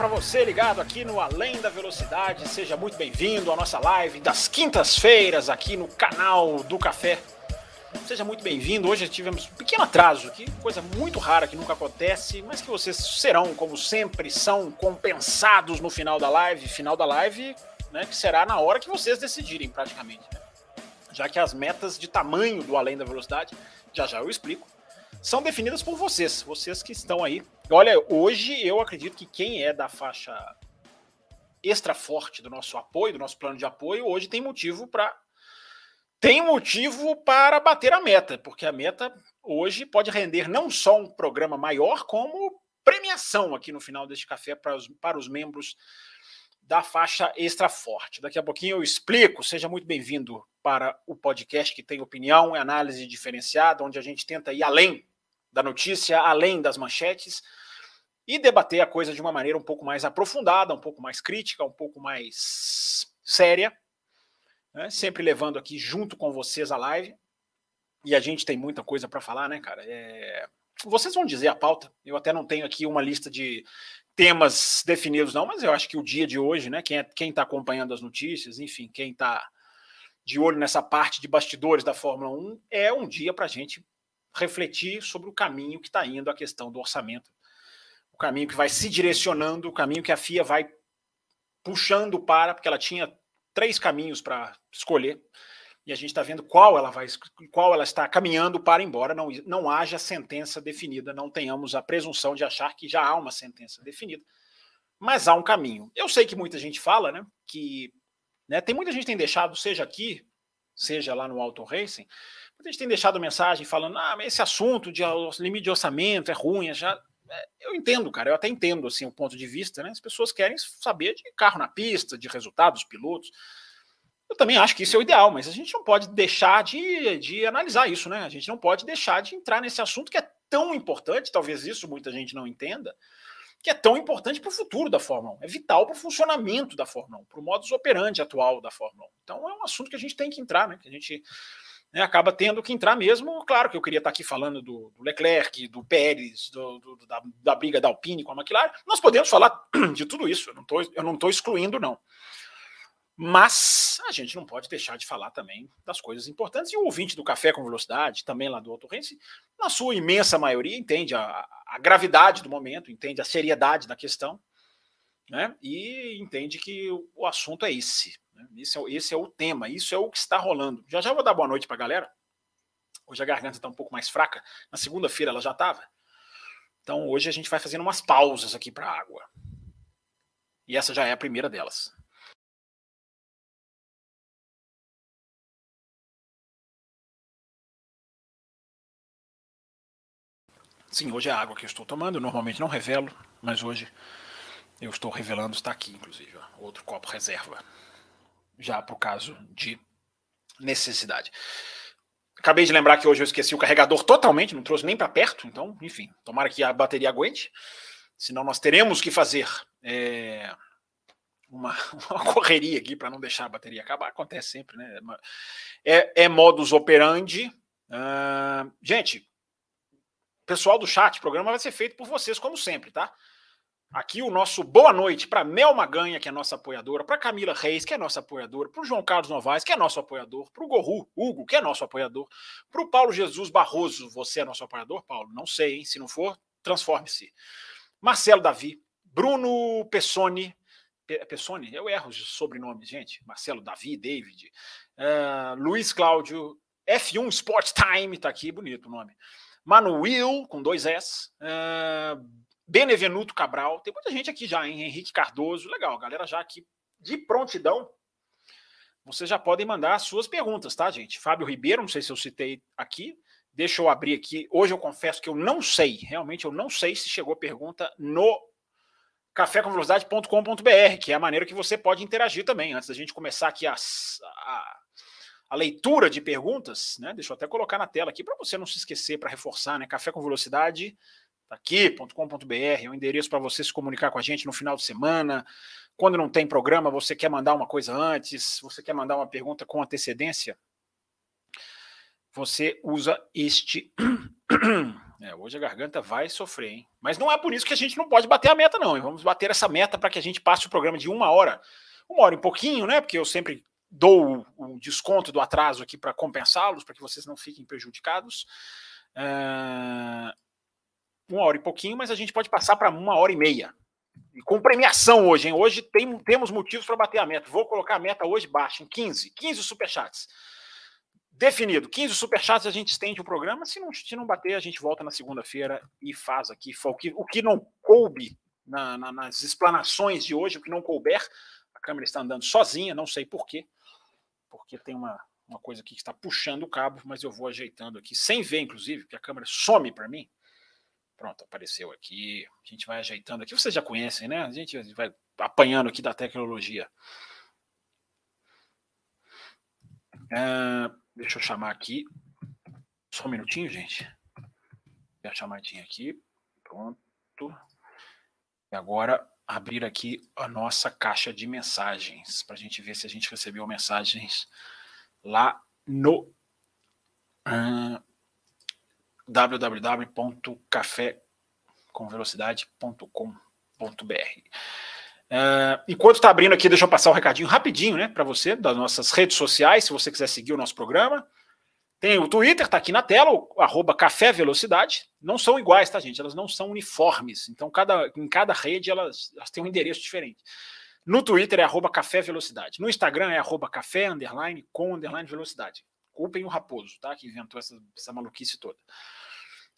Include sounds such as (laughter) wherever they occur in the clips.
Para você ligado aqui no Além da Velocidade. Seja muito bem-vindo à nossa live das quintas-feiras aqui no canal do Café Seja muito bem-vindo. Hoje tivemos um pequeno atraso aqui, coisa muito rara que nunca acontece, mas que vocês serão, como sempre, são compensados no final da live. Final da live, né, que será na hora que vocês decidirem, praticamente. Né? Já que as metas de tamanho do além da velocidade, já já eu explico, são definidas por vocês, vocês que estão aí. Olha, hoje eu acredito que quem é da faixa extra forte do nosso apoio, do nosso plano de apoio, hoje tem motivo para tem motivo para bater a meta, porque a meta hoje pode render não só um programa maior, como premiação aqui no final deste café para os, para os membros da faixa extra forte. Daqui a pouquinho eu explico. Seja muito bem-vindo para o podcast que tem opinião e análise diferenciada, onde a gente tenta ir além da notícia, além das manchetes e debater a coisa de uma maneira um pouco mais aprofundada, um pouco mais crítica, um pouco mais séria né? sempre levando aqui junto com vocês a live. E a gente tem muita coisa para falar, né, cara? É... Vocês vão dizer a pauta. Eu até não tenho aqui uma lista de temas definidos, não, mas eu acho que o dia de hoje, né? Quem é, quem está acompanhando as notícias, enfim, quem está de olho nessa parte de bastidores da Fórmula 1, é um dia para a gente refletir sobre o caminho que está indo a questão do orçamento, o caminho que vai se direcionando, o caminho que a FIA vai puxando para, porque ela tinha três caminhos para escolher e a gente está vendo qual ela vai, qual ela está caminhando para embora não, não haja sentença definida, não tenhamos a presunção de achar que já há uma sentença definida, mas há um caminho. Eu sei que muita gente fala, né, que né, tem muita gente que tem deixado, seja aqui, seja lá no Auto Racing, muita gente tem deixado mensagem falando, ah, mas esse assunto de limite de orçamento é ruim, é já é, eu entendo, cara, eu até entendo assim o ponto de vista, né? As pessoas querem saber de carro na pista, de resultados, pilotos. Eu também acho que isso é o ideal, mas a gente não pode deixar de, de analisar isso, né? A gente não pode deixar de entrar nesse assunto que é tão importante, talvez isso muita gente não entenda, que é tão importante para o futuro da Fórmula 1, é vital para o funcionamento da Fórmula 1, para o modus operandi atual da Fórmula 1. Então é um assunto que a gente tem que entrar, né? Que a gente né, acaba tendo que entrar mesmo. Claro que eu queria estar aqui falando do, do Leclerc, do Pérez, do, do, da, da, briga da Alpine com a McLaren. Nós podemos falar (clears throat) de tudo isso, eu não estou excluindo, não. Mas a gente não pode deixar de falar também das coisas importantes. E o ouvinte do Café com Velocidade, também lá do Auto Race, na sua imensa maioria, entende a, a gravidade do momento, entende a seriedade da questão, né? e entende que o assunto é esse. Né? Esse, é, esse é o tema, isso é o que está rolando. Já já vou dar boa noite para a galera. Hoje a garganta está um pouco mais fraca. Na segunda-feira ela já estava. Então hoje a gente vai fazendo umas pausas aqui para água. E essa já é a primeira delas. Sim, hoje é a água que eu estou tomando. Normalmente não revelo, mas hoje eu estou revelando, está aqui, inclusive. Ó, outro copo reserva já para o caso de necessidade. Acabei de lembrar que hoje eu esqueci o carregador totalmente, não trouxe nem para perto, então, enfim, tomara que a bateria aguente, senão nós teremos que fazer é, uma, (laughs) uma, correria aqui para não deixar a bateria acabar, acontece sempre, né? É, é modus operandi. Uh, gente, pessoal do chat, o programa vai ser feito por vocês, como sempre, tá? Aqui o nosso boa noite para Mel Maganha, que é nossa apoiadora, para Camila Reis, que é nossa apoiadora, para o João Carlos Novaes, que é nosso apoiador, para o Gorru, Hugo, que é nosso apoiador, para o Paulo Jesus Barroso, você é nosso apoiador, Paulo? Não sei, hein? Se não for, transforme-se. Marcelo Davi, Bruno Pessoni, Pessoni, eu erro de sobrenome, gente. Marcelo Davi, David, uh, Luiz Cláudio, F1 Sport Time, tá aqui, bonito o nome. Manuel, com dois S, uh, Benevenuto Cabral, tem muita gente aqui já, hein? Henrique Cardoso, legal, galera já aqui de prontidão. Vocês já podem mandar as suas perguntas, tá, gente? Fábio Ribeiro, não sei se eu citei aqui. Deixa eu abrir aqui. Hoje eu confesso que eu não sei, realmente eu não sei se chegou pergunta no cafécomvelocidade.com.br, que é a maneira que você pode interagir também. Antes da gente começar aqui a, a, a leitura de perguntas, né? Deixa eu até colocar na tela aqui para você não se esquecer, para reforçar, né? Café com velocidade, aqui.com.br, é o endereço para você se comunicar com a gente no final de semana. Quando não tem programa, você quer mandar uma coisa antes, você quer mandar uma pergunta com antecedência, você usa este. (clears throat) É, hoje a garganta vai sofrer, hein? Mas não é por isso que a gente não pode bater a meta, não. Vamos bater essa meta para que a gente passe o programa de uma hora, uma hora e pouquinho, né? Porque eu sempre dou o desconto do atraso aqui para compensá-los, para que vocês não fiquem prejudicados. Uh, uma hora e pouquinho, mas a gente pode passar para uma hora e meia. E com premiação hoje, hein? Hoje tem, temos motivos para bater a meta. Vou colocar a meta hoje baixa, em 15. 15 superchats. Definido. 15 superchats a gente estende o programa. Se não, se não bater, a gente volta na segunda-feira e faz aqui. O que, o que não coube na, na, nas explanações de hoje, o que não couber, a câmera está andando sozinha, não sei porquê porque tem uma, uma coisa aqui que está puxando o cabo, mas eu vou ajeitando aqui, sem ver, inclusive, porque a câmera some para mim. Pronto, apareceu aqui. A gente vai ajeitando aqui. Vocês já conhecem, né? A gente vai apanhando aqui da tecnologia. Uh, deixa eu chamar aqui. Só um minutinho, gente. A chamadinha aqui. Pronto. E agora abrir aqui a nossa caixa de mensagens para a gente ver se a gente recebeu mensagens lá no uh, www.cafécomvelocidade.com.br. Uh, enquanto está abrindo aqui, deixa eu passar o um recadinho rapidinho né, para você, das nossas redes sociais, se você quiser seguir o nosso programa. Tem o Twitter, está aqui na tela, o arroba Café Velocidade. Não são iguais, tá, gente? Elas não são uniformes. Então, cada, em cada rede, elas, elas têm um endereço diferente. No Twitter é arroba Café Velocidade. No Instagram é arroba Café underline com underline velocidade. Culpem o Raposo, tá? Que inventou essa, essa maluquice toda.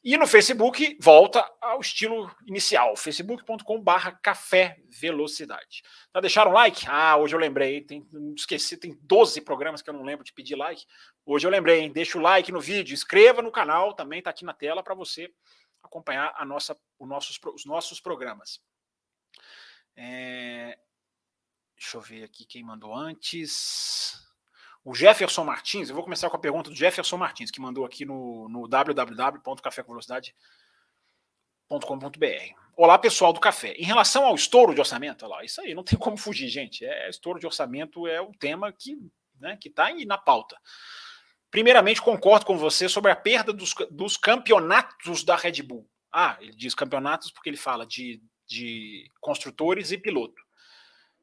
E no Facebook, volta ao estilo inicial, facebook.com/barra café velocidade. Já deixaram like? Ah, hoje eu lembrei, tem, esqueci, tem 12 programas que eu não lembro de pedir like. Hoje eu lembrei, hein? deixa o like no vídeo, inscreva no canal, também está aqui na tela para você acompanhar a nossa, o nossos, os nossos programas. É... Deixa eu ver aqui quem mandou antes. O Jefferson Martins, eu vou começar com a pergunta do Jefferson Martins, que mandou aqui no, no www.cafécomvelocidade.com.br. Olá, pessoal do café. Em relação ao estouro de orçamento, lá, isso aí não tem (laughs) como fugir, gente. É, estouro de orçamento é um tema que né, está na pauta. Primeiramente, concordo com você sobre a perda dos, dos campeonatos da Red Bull. Ah, ele diz campeonatos porque ele fala de, de construtores e piloto,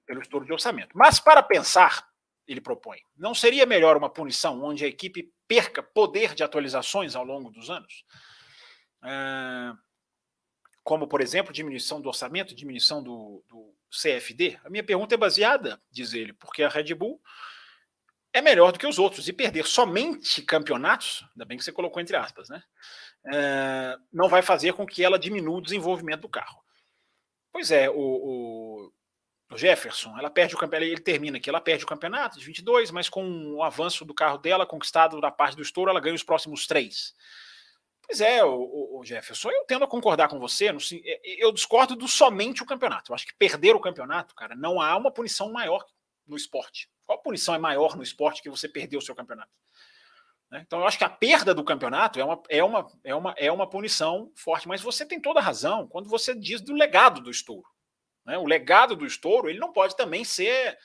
pelo estouro de orçamento. Mas para pensar ele propõe. Não seria melhor uma punição onde a equipe perca poder de atualizações ao longo dos anos? É, como, por exemplo, diminuição do orçamento, diminuição do, do, CFD? A minha pergunta é baseada, diz ele, porque a Red Bull é melhor do que os outros e perder somente campeonatos, ainda bem que você colocou entre aspas, né? É, não vai fazer com que ela diminua o desenvolvimento do carro. Pois é, o, o o Jefferson, ela perde o campeonato, ele termina aqui, ela perde o campeonato de 22, mas com o avanço do carro dela, conquistado da parte do estouro, ela ganha os próximos três. Pois é, o, Jefferson, eu tendo a concordar com você, no, é, eu discordo do somente o campeonato. Eu acho que perder o campeonato, cara, não há uma punição maior no esporte. Qual punição é maior no esporte que você perdeu o seu campeonato? Né? Então, eu acho que a perda do campeonato é uma, é, uma, é, uma, é uma punição forte, mas você tem toda a razão quando você diz do legado do estouro. Né? O legado do estouro ele não pode também ser,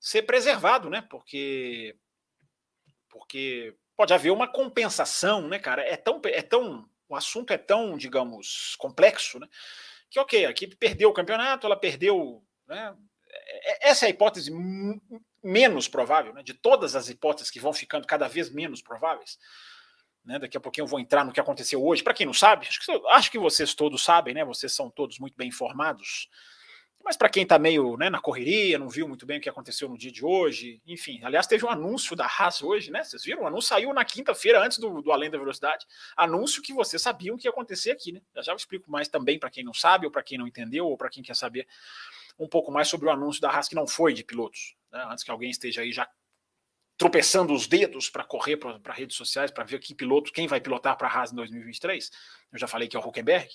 ser preservado, né? Porque, porque pode haver uma compensação, né, cara? É tão, é tão, o assunto é tão, digamos, complexo, né? Que ok, a equipe perdeu o campeonato, ela perdeu, né? É, é, essa é a hipótese menos provável, né? De todas as hipóteses que vão ficando cada vez menos prováveis. Né, daqui a pouquinho eu vou entrar no que aconteceu hoje. Para quem não sabe, acho que, acho que vocês todos sabem, né? Vocês são todos muito bem informados. Mas para quem está meio né, na correria, não viu muito bem o que aconteceu no dia de hoje, enfim. Aliás, teve um anúncio da Haas hoje, né? Vocês viram? O anúncio saiu na quinta-feira, antes do, do Além da Velocidade. Anúncio que vocês sabiam que ia acontecer aqui, né? Já já eu explico mais também para quem não sabe, ou para quem não entendeu, ou para quem quer saber um pouco mais sobre o anúncio da Haas que não foi de pilotos. Né? Antes que alguém esteja aí já tropeçando os dedos para correr para redes sociais para ver que piloto, quem vai pilotar para a Haas em 2023. Eu já falei que é o Huckenberg,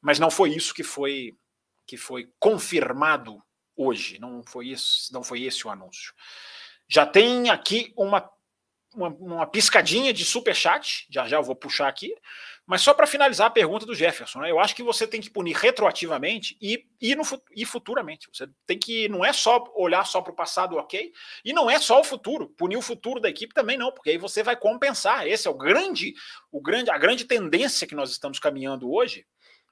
mas não foi isso que foi que foi confirmado hoje. Não foi isso, não foi esse o anúncio. Já tem aqui uma uma, uma piscadinha de super chat, já já eu vou puxar aqui, mas só para finalizar a pergunta do Jefferson, né? eu acho que você tem que punir retroativamente e, e, no, e futuramente. Você tem que, não é só olhar só para o passado, ok, e não é só o futuro, punir o futuro da equipe também não, porque aí você vai compensar. Esse é o grande, o grande, a grande tendência que nós estamos caminhando hoje,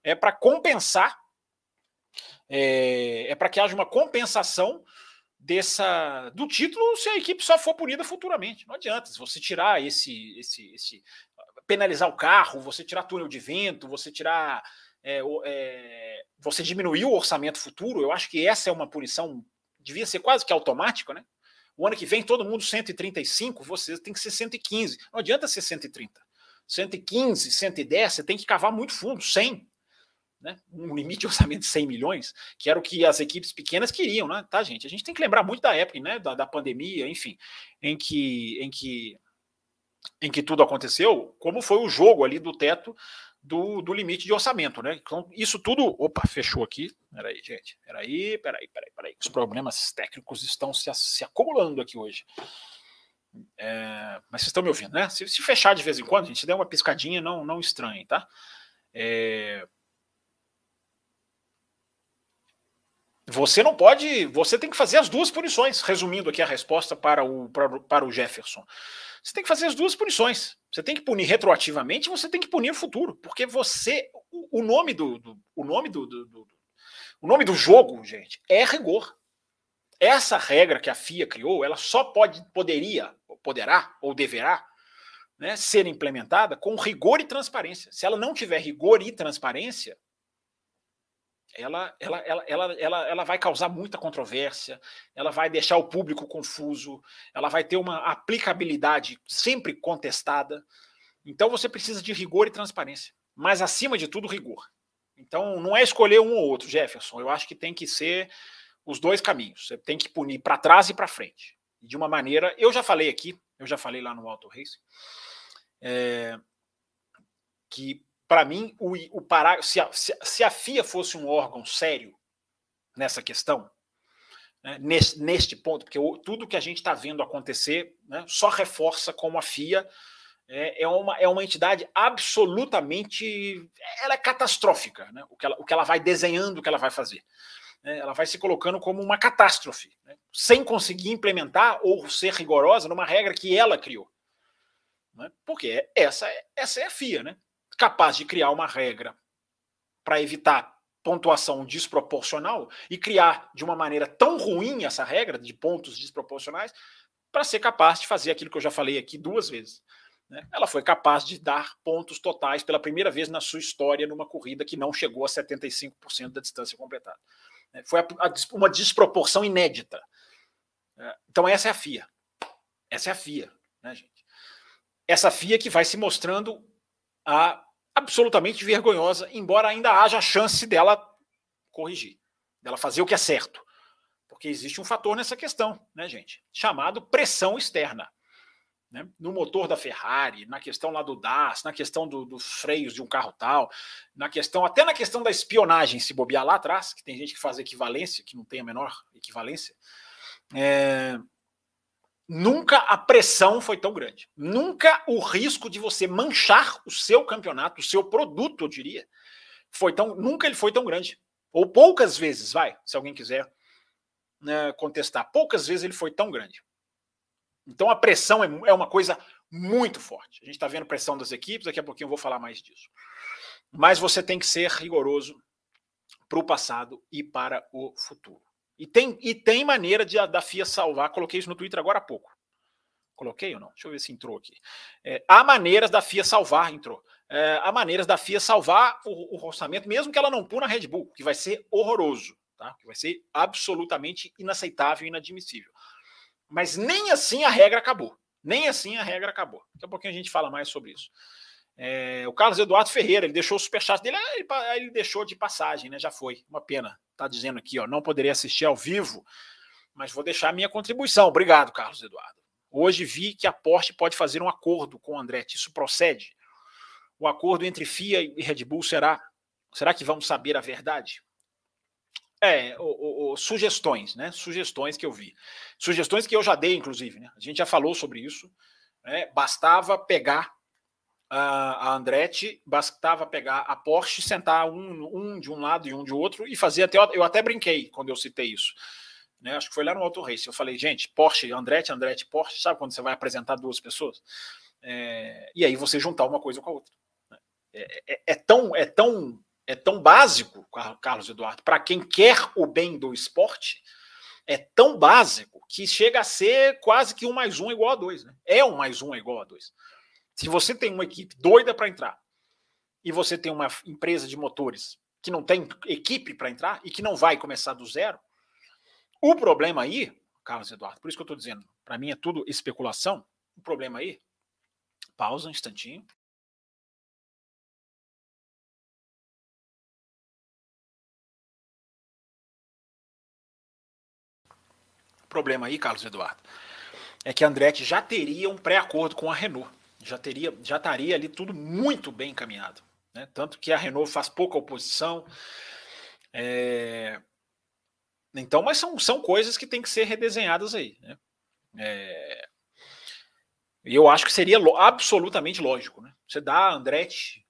é para compensar, é, é para que haja uma compensação dessa do título se a equipe só for punida futuramente. Não adianta se você tirar esse, esse, esse penalizar o carro, você tirar túnel de vento, você tirar é, é, você diminuir o orçamento futuro. Eu acho que essa é uma punição devia ser quase que automática, né? O ano que vem todo mundo 135, você tem que ser 115. Não adianta ser 130. 115, 110, você tem que cavar muito fundo, 100 né, um limite de orçamento de 100 milhões, que era o que as equipes pequenas queriam, né? Tá, gente? A gente tem que lembrar muito da época, né? Da, da pandemia, enfim, em que, em que em que tudo aconteceu, como foi o jogo ali do teto do, do limite de orçamento, né? Então, isso tudo. Opa, fechou aqui. Peraí, gente. Peraí, peraí, peraí, peraí. Os problemas técnicos estão se, se acumulando aqui hoje. É, mas vocês estão me ouvindo, né? Se, se, fechar de vez em quando, a gente der uma piscadinha, não, não estranhe, tá? É, Você não pode. Você tem que fazer as duas punições, resumindo aqui a resposta para o, para, para o Jefferson. Você tem que fazer as duas punições. Você tem que punir retroativamente e você tem que punir o futuro. Porque você. O, o nome do, do, o nome do, do, do, O nome do jogo, gente, é rigor. Essa regra que a FIA criou, ela só pode, poderia, poderá ou deverá né, ser implementada com rigor e transparência. Se ela não tiver rigor e transparência, ela, ela, ela, ela, ela, ela vai causar muita controvérsia, ela vai deixar o público confuso, ela vai ter uma aplicabilidade sempre contestada. Então você precisa de rigor e transparência, mas acima de tudo, rigor. Então não é escolher um ou outro, Jefferson. Eu acho que tem que ser os dois caminhos. Você tem que punir para trás e para frente. De uma maneira, eu já falei aqui, eu já falei lá no Auto Race, é, que para mim, o, o parágrafo, se a, se a FIA fosse um órgão sério nessa questão, né, neste, neste, ponto, porque o, tudo que a gente está vendo acontecer né, só reforça como a FIA é, é, uma, é uma entidade absolutamente. Ela é catastrófica, né, o, que ela, o que ela vai desenhando, o que ela vai fazer. Né, ela vai se colocando como uma catástrofe, né, sem conseguir implementar ou ser rigorosa numa regra que ela criou. Né, porque essa, é, essa é a FIA, né? Capaz de criar uma regra para evitar pontuação desproporcional e criar de uma maneira tão ruim essa regra de pontos desproporcionais para ser capaz de fazer aquilo que eu já falei aqui duas vezes. Né? Ela foi capaz de dar pontos totais pela primeira vez na sua história numa corrida que não chegou a 75% da distância completada. Né? Foi a, a, uma desproporção inédita. É, então, essa é a FIA. Essa é a FIA, né, gente? Essa FIA que vai se mostrando a absolutamente vergonhosa, embora ainda haja chance dela corrigir, dela fazer o que é certo. Porque existe um fator nessa questão, né, gente? Chamado pressão externa. Né? No motor da Ferrari, na questão lá do DAS, na questão do, dos freios de um carro tal, na questão, até na questão da espionagem, se bobear lá atrás, que tem gente que faz equivalência, que não tem a menor equivalência. É, Nunca a pressão foi tão grande. Nunca o risco de você manchar o seu campeonato, o seu produto, eu diria, foi tão. Nunca ele foi tão grande. Ou poucas vezes, vai, se alguém quiser né, contestar. Poucas vezes ele foi tão grande. Então a pressão é, é uma coisa muito forte. A gente está vendo pressão das equipes, daqui a pouquinho eu vou falar mais disso. Mas você tem que ser rigoroso para o passado e para o futuro. E tem, e tem maneira de, da FIA salvar. Coloquei isso no Twitter agora há pouco. Coloquei ou não? Deixa eu ver se entrou aqui. É, há maneiras da FIA salvar, entrou. É, há maneiras da FIA salvar o, o, orçamento, mesmo que ela não puna a Red Bull, que vai ser horroroso, tá? que vai ser absolutamente inaceitável e inadmissível. Mas nem assim a regra acabou. Nem assim a regra acabou. Daqui a pouquinho a gente fala mais sobre isso. É, o Carlos Eduardo Ferreira, ele deixou o superchat dele, ah, ele, ele, deixou de passagem, né? Já foi. Uma pena. Tá dizendo aqui, ó, não poderia assistir ao vivo, mas vou deixar a minha contribuição. Obrigado, Carlos Eduardo. Hoje vi que a Porsche pode fazer um acordo com o Andretti. Isso procede? O acordo entre FIA e Red Bull será. Será que vamos saber a verdade? É, o, o, sugestões, né? Sugestões que eu vi. Sugestões que eu já dei, inclusive, né? A gente já falou sobre isso. né, bastava pegar a, Andretti, bastava pegar a Porsche, sentar um, um de um lado e um de outro e fazer até. Eu até brinquei quando eu citei isso. Né, acho que foi lá no Auto Race. Eu falei, gente, Porsche, Andretti, Andretti, Porsche, sabe quando você vai apresentar duas pessoas? É, e aí você juntar uma coisa com a outra. Né? É, é, é, tão, é, tão, é tão básico, Carlos Eduardo, para quem quer o bem do esporte, é tão básico que chega a ser quase que um mais um igual a dois. Né? É um mais um igual a dois. Se você tem uma equipe doida para entrar e você tem uma empresa de motores que não tem equipe para entrar e que não vai começar do zero, o problema aí, Carlos Eduardo, por isso que eu estou dizendo, para mim é tudo especulação. O problema aí, pausa um instantinho. problema aí, Carlos Eduardo, é que a Andretti já teria um pré-acordo com a Renault. Já teria, já estaria ali tudo muito bem encaminhado. Né? Tanto que a Renault faz pouca oposição. É... Então, mas são, são coisas que têm que ser redesenhadas aí. Né? É... Eu acho que seria absolutamente lógico. Né? Você dá a Andretti,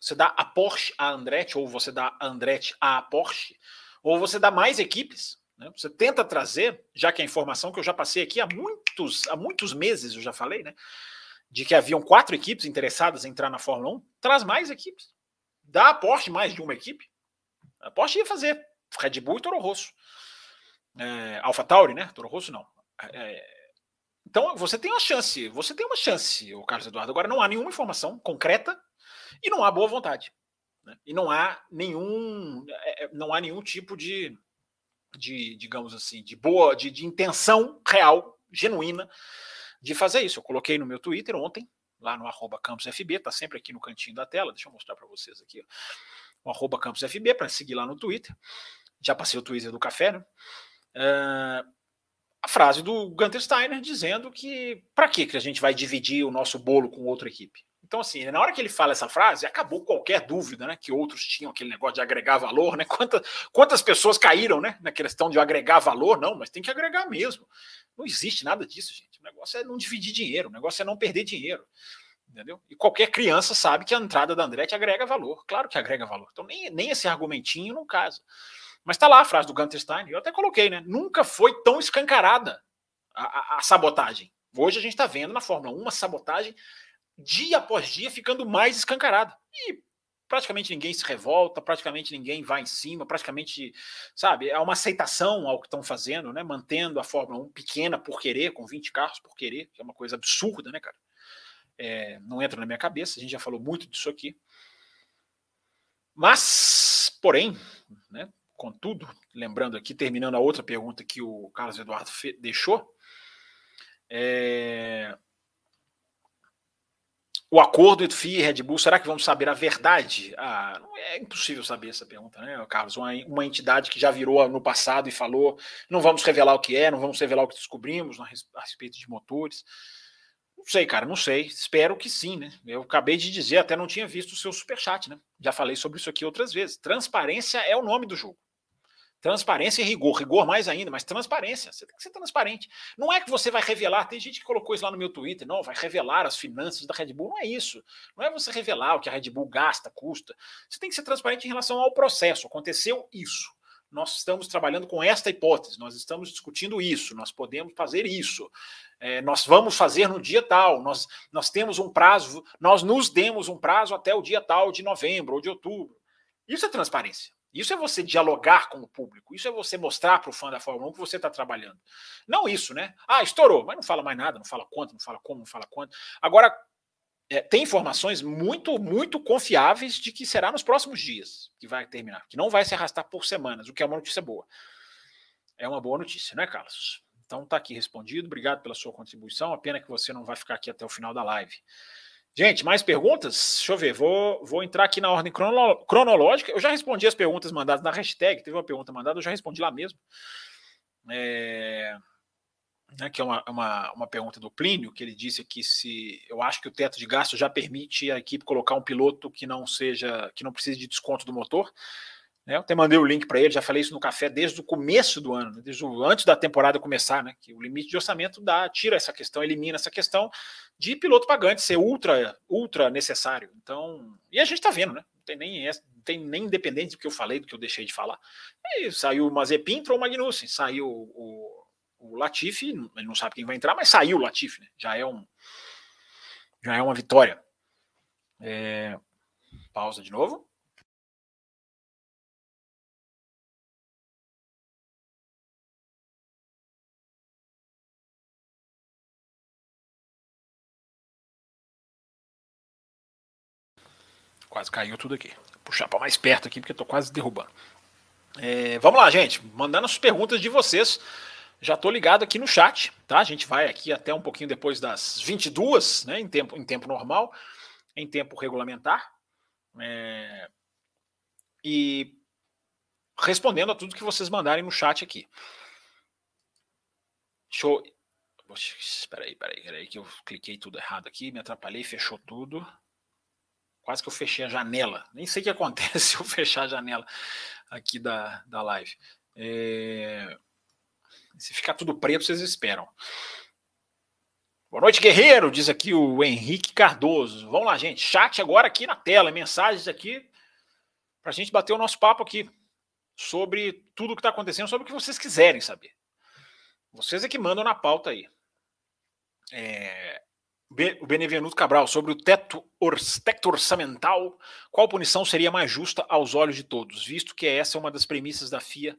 você dá a Porsche a Andretti, ou você dá a Andretti a Porsche, ou você dá mais equipes né? Você tenta trazer, já que a informação que eu já passei aqui há muitos, há muitos meses, eu já falei, né? De que haviam quatro equipes interessadas em entrar na Fórmula 1, traz mais equipes. Dá a Porsche mais de uma equipe. A Porsche ia fazer Red Bull e Toro Rosso. É, Alpha Tauri, né? Toro Rosso não. É, então você tem uma chance, você tem uma chance, o Carlos Eduardo. Agora não há nenhuma informação concreta e não há boa vontade. Né? E não há nenhum, é, é, não há nenhum tipo de de, digamos assim, de boa, de, de intenção real, genuína, de fazer isso. Eu coloquei no meu Twitter ontem, lá no arroba campusfb, tá sempre aqui no cantinho da tela, deixa eu mostrar para vocês aqui, ó. o arroba campusfb, para seguir lá no Twitter. Já passei o Twitter do café, né? Uh, a frase do Gunter Steiner dizendo que para que a gente vai dividir o nosso bolo com outra equipe? Então, assim, na hora que ele fala essa frase, acabou qualquer dúvida, né? Que outros tinham aquele negócio de agregar valor, né? (laughs) Quantas, quantas pessoas caíram, né? Na questão de agregar valor? Não, mas tem que agregar mesmo. Não existe nada disso, gente. O negócio é não dividir dinheiro, o negócio é não perder dinheiro. Entendeu? E qualquer criança sabe que a entrada da Andretti agrega valor. Claro que agrega valor. Então, nem, nem esse argumentinho não casa. Mas tá lá a frase do Gunter Stein, eu até coloquei, né? Nunca foi tão escancarada a, a, a sabotagem. Hoje a gente está vendo na Fórmula 1 uma sabotagem dia após dia ficando mais escancarada. E praticamente ninguém se revolta, praticamente ninguém vai em cima, praticamente, sabe, é uma aceitação ao que estão fazendo, né? Mantendo a Fórmula 1 pequena por querer, com 20 carros por querer, que é uma coisa absurda, né, cara? É, não entra na minha cabeça, a gente já falou muito disso aqui. Mas, porém, né, contudo, lembrando aqui, terminando a outra pergunta que o Carlos Eduardo deixou, é, o acordo entre FIA e Red Bull, será que vamos saber a verdade? Ah, é impossível saber essa pergunta, né, Carlos? Uma, uma entidade que já virou no passado e falou: não vamos revelar o que é, não vamos revelar o que descobrimos a respeito de motores. Não sei, cara, não sei. Espero que sim, né? Eu acabei de dizer, até não tinha visto o seu superchat, né? Já falei sobre isso aqui outras vezes. Transparência é o nome do jogo. Transparência e rigor, rigor mais ainda, mas transparência. Você tem que ser transparente. Não é que você vai revelar, tem gente que colocou isso lá no meu Twitter, não, vai revelar as finanças da Red Bull. Não é isso. Não é você revelar o que a Red Bull gasta, custa. Você tem que ser transparente em relação ao processo. Aconteceu isso. Nós estamos trabalhando com esta hipótese, nós estamos discutindo isso, nós podemos fazer isso, é, nós vamos fazer no dia tal, nós, nós temos um prazo, nós nos demos um prazo até o dia tal de novembro ou de outubro. Isso é transparência. Isso é você dialogar com o público, isso é você mostrar para o fã da Fórmula 1 que você está trabalhando. Não isso, né? Ah, estourou, mas não fala mais nada, não fala quanto, não fala como, não fala quanto. Agora, é, tem informações muito, muito confiáveis de que será nos próximos dias que vai terminar, que não vai se arrastar por semanas, o que é uma notícia boa. É uma boa notícia, não é, Carlos? Então tá aqui respondido. Obrigado pela sua contribuição. A pena que você não vai ficar aqui até o final da live. Gente, mais perguntas? Deixa eu ver, vou, vou entrar aqui na ordem cronológica. Eu já respondi as perguntas mandadas na hashtag, teve uma pergunta mandada, eu já respondi lá mesmo. É, né, que é uma, uma, uma pergunta do Plínio, que ele disse que se eu acho que o teto de gasto já permite a equipe colocar um piloto que não seja, que não precise de desconto do motor. Né? Eu até mandei o link para ele, já falei isso no café desde o começo do ano, né? desde o, antes da temporada começar, né? Que o limite de orçamento dá, tira essa questão, elimina essa questão. De piloto pagante ser ultra, ultra necessário. Então, e a gente está vendo, né? Não tem nem, tem nem independente do que eu falei, do que eu deixei de falar. E saiu o Mazepin, entrou o Magnussen, saiu o, o Latifi, ele não sabe quem vai entrar, mas saiu o Latifi, né? Já é um já é uma vitória. É, pausa de novo. Quase caiu tudo aqui. Vou puxar para mais perto aqui, porque estou quase derrubando. É, vamos lá, gente. Mandando as perguntas de vocês. Já estou ligado aqui no chat, tá? A gente vai aqui até um pouquinho depois das 22, né? Em tempo, em tempo normal, em tempo regulamentar. É, e respondendo a tudo que vocês mandarem no chat aqui. Deixa eu. Espera aí, espera aí, que eu cliquei tudo errado aqui, me atrapalhei, fechou tudo. Quase que eu fechei a janela. Nem sei o que acontece (laughs) se eu fechar a janela aqui da, da live. É... Se ficar tudo preto, vocês esperam. Boa noite, guerreiro, diz aqui o Henrique Cardoso. Vamos lá, gente. Chat agora aqui na tela, mensagens aqui para a gente bater o nosso papo aqui sobre tudo o que está acontecendo, sobre o que vocês quiserem saber. Vocês é que mandam na pauta aí. É, o Benevenuto Cabral, sobre o teto, or, teto orçamental, qual punição seria mais justa aos olhos de todos, visto que essa é uma das premissas da FIA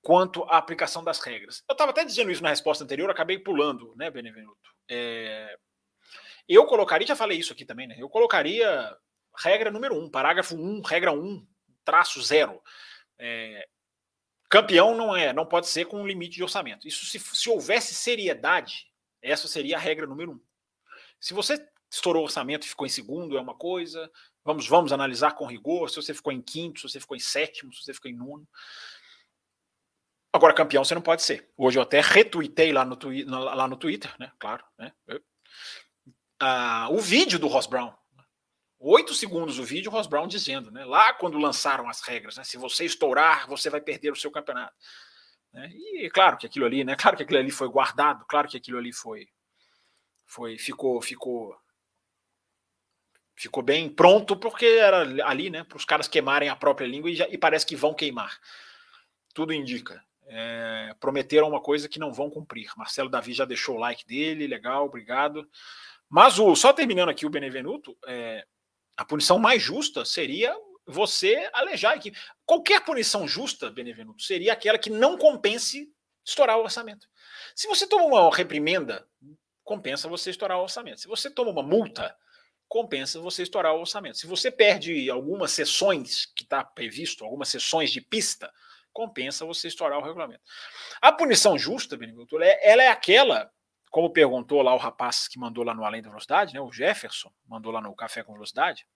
quanto à aplicação das regras. Eu estava até dizendo isso na resposta anterior, acabei pulando, né, Benevenuto? É, eu colocaria, já falei isso aqui também, né? Eu colocaria regra número um, parágrafo 1, um, regra 1, um, traço zero. É, campeão não é, não pode ser com um limite de orçamento. Isso se, se houvesse seriedade, essa seria a regra número um. Se você estourou o orçamento e ficou em segundo, é uma coisa. Vamos, vamos analisar com rigor. Se você ficou em quinto, se você ficou em sétimo, se você ficou em nono. Agora, campeão você não pode ser. Hoje eu até retuitei lá no, twi lá no Twitter, né? Claro, né? Ah, o vídeo do Ross Brown. Oito segundos o vídeo, o Ross Brown dizendo, né? Lá quando lançaram as regras, né? Se você estourar, você vai perder o seu campeonato. Né? E claro que aquilo ali, né? Claro que aquilo ali foi guardado, claro que aquilo ali foi foi ficou ficou ficou bem pronto porque era ali, né, para os caras queimarem a própria língua e, já, e, parece que vão queimar. Tudo indica. É, prometeram uma coisa que não vão cumprir. Marcelo Davi já deixou o like dele, legal, obrigado. Mas o só terminando aqui o Benevenuto, é, a punição mais justa seria você alejar que qualquer punição justa, Benevenuto, seria aquela que não compense estourar o orçamento. Se você toma uma reprimenda compensa você estourar o orçamento. Se você toma uma multa, compensa você estourar o orçamento. Se você perde algumas sessões que está previsto, algumas sessões de pista, compensa você estourar o regulamento. A punição justa, Benedito, ela é aquela, como perguntou lá o rapaz que mandou lá no Além da Velocidade, né, o Jefferson, mandou lá no Café com Velocidade.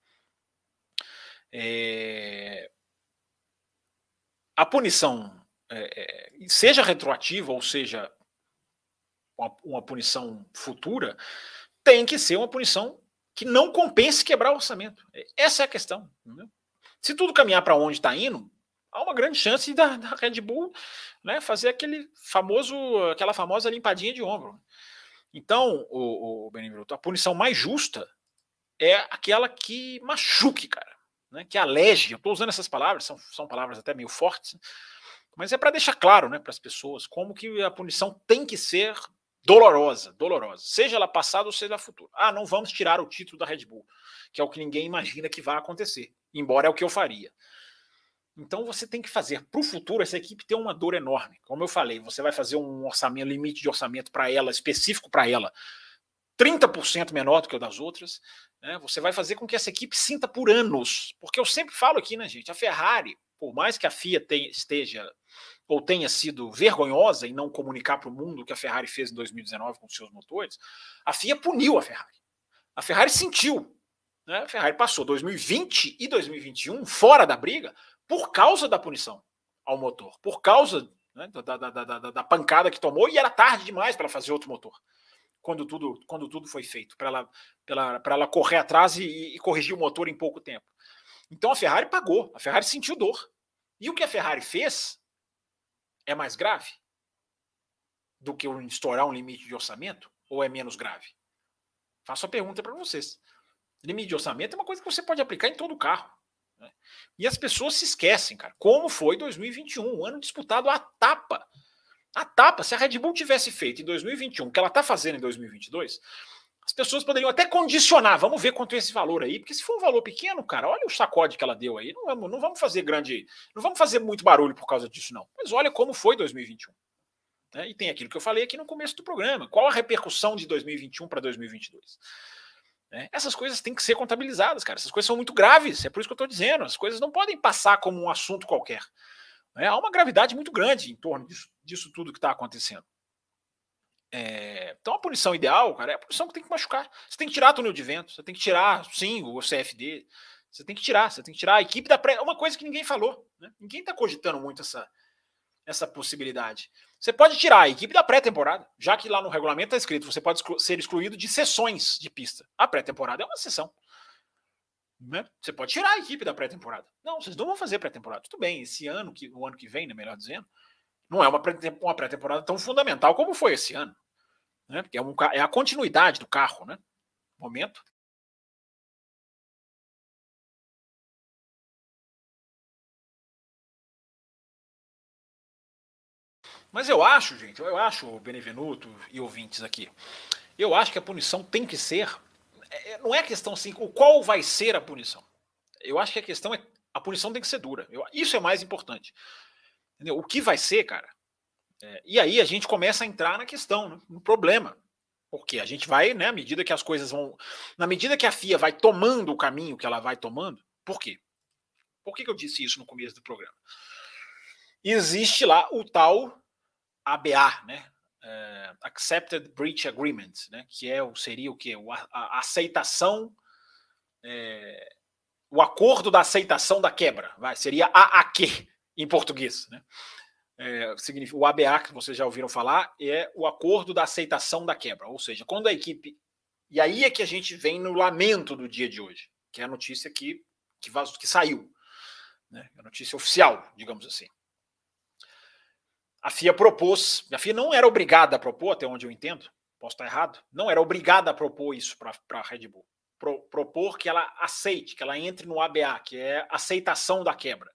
É... A punição, é, é seja retroativa ou seja uma, uma punição futura, tem que ser uma punição que não compense quebrar o orçamento. Essa é a questão. Entendeu? Se tudo caminhar para onde está indo, há uma grande chance da, da, Red Bull né, fazer aquele famoso, aquela famosa limpadinha de ombro. Então, o, o a punição mais justa é aquela que machuque, cara, né, que aleje. Eu estou usando essas palavras, são, são palavras até meio fortes, mas é para deixar claro né, para as pessoas como que a punição tem que ser dolorosa, dolorosa, seja ela passada ou seja futura. Ah, não vamos tirar o título da Red Bull, que é o que ninguém imagina que vai acontecer, embora é o que eu faria. Então você tem que fazer para o futuro essa equipe ter uma dor enorme. Como eu falei, você vai fazer um orçamento, limite de orçamento para ela, específico para ela, 30% menor do que o das outras. Né? Você vai fazer com que essa equipe sinta por anos. Porque eu sempre falo aqui, né, gente? A Ferrari, por mais que a FIA tenha, esteja ou tenha sido vergonhosa em não comunicar para o mundo o que a Ferrari fez em 2019 com seus motores, a FIA puniu a Ferrari. A Ferrari sentiu. Né? A Ferrari passou 2020 e 2021 fora da briga por causa da punição ao motor, por causa né, da, da, da, da, pancada que tomou, e era tarde demais para ela fazer outro motor. Quando tudo, quando tudo foi feito, para ela, ela, ela correr atrás e, e corrigir o motor em pouco tempo. Então a Ferrari pagou, a Ferrari sentiu dor. E o que a Ferrari fez é mais grave do que estourar um limite de orçamento ou é menos grave? Faço a pergunta para vocês. Limite de orçamento é uma coisa que você pode aplicar em todo o carro. Né? E as pessoas se esquecem, cara, como foi 2021, um ano disputado a tapa. A tapa, se a Red Bull tivesse feito em 2021 o que ela está fazendo em 2022, as pessoas poderiam até condicionar, vamos ver quanto é esse valor aí, porque se for um valor pequeno, cara, olha o sacode que ela deu aí, não vamos, não vamos fazer grande, não vamos fazer muito barulho por causa disso não. Mas olha como foi 2021. Né? E tem aquilo que eu falei aqui no começo do programa, qual a repercussão de 2021 para 2022? Né? Essas coisas têm que ser contabilizadas, cara. Essas coisas são muito graves, é por isso que eu estou dizendo. As coisas não podem passar como um assunto qualquer. Né? Há uma gravidade muito grande em torno disso, disso tudo que está acontecendo. É, então a punição ideal, cara, é a punição que tem que machucar. Você tem que tirar túnel de vento, você tem que tirar, sim, o CFD. Você tem que tirar, você tem que tirar a equipe da pré. É uma coisa que ninguém falou. Né? Ninguém está cogitando muito essa, essa possibilidade. Você pode tirar a equipe da pré-temporada, já que lá no regulamento está escrito, você pode exclu ser excluído de sessões de pista. A pré-temporada é uma sessão. Né? Você pode tirar a equipe da pré-temporada. Não, vocês não vão fazer pré-temporada. Tudo bem, esse ano, que, o ano que vem, né, melhor dizendo, não é uma pré-temporada tão fundamental como foi esse ano. Né? Porque é, um, é a continuidade do carro, né? Momento. Mas eu acho, gente, eu acho, Benevenuto e ouvintes aqui, eu acho que a punição tem que ser. É, é, não é questão assim, qual vai ser a punição. Eu acho que a questão é. A punição tem que ser dura. Eu, isso é mais importante. Entendeu? O que vai ser, cara? É, e aí a gente começa a entrar na questão, né, no problema. Porque a gente vai, né, à medida que as coisas vão. Na medida que a FIA vai tomando o caminho que ela vai tomando. Por quê? Por que, que eu disse isso no começo do programa? Existe lá o tal ABA, né? Uh, Accepted Breach Agreement, né? Que é o seria o que a, a, aceitação, é, o acordo da aceitação da quebra, vai seria AAQ em português, né? É, o ABA que vocês já ouviram falar é o acordo da aceitação da quebra, ou seja, quando a equipe e aí é que a gente vem no lamento do dia de hoje, que é a notícia que que, que saiu, né? A notícia oficial, digamos assim a FIA propôs, a FIA não era obrigada a propor, até onde eu entendo, posso estar errado, não era obrigada a propor isso para a Red Bull. Pro, propor que ela aceite, que ela entre no ABA, que é aceitação da quebra.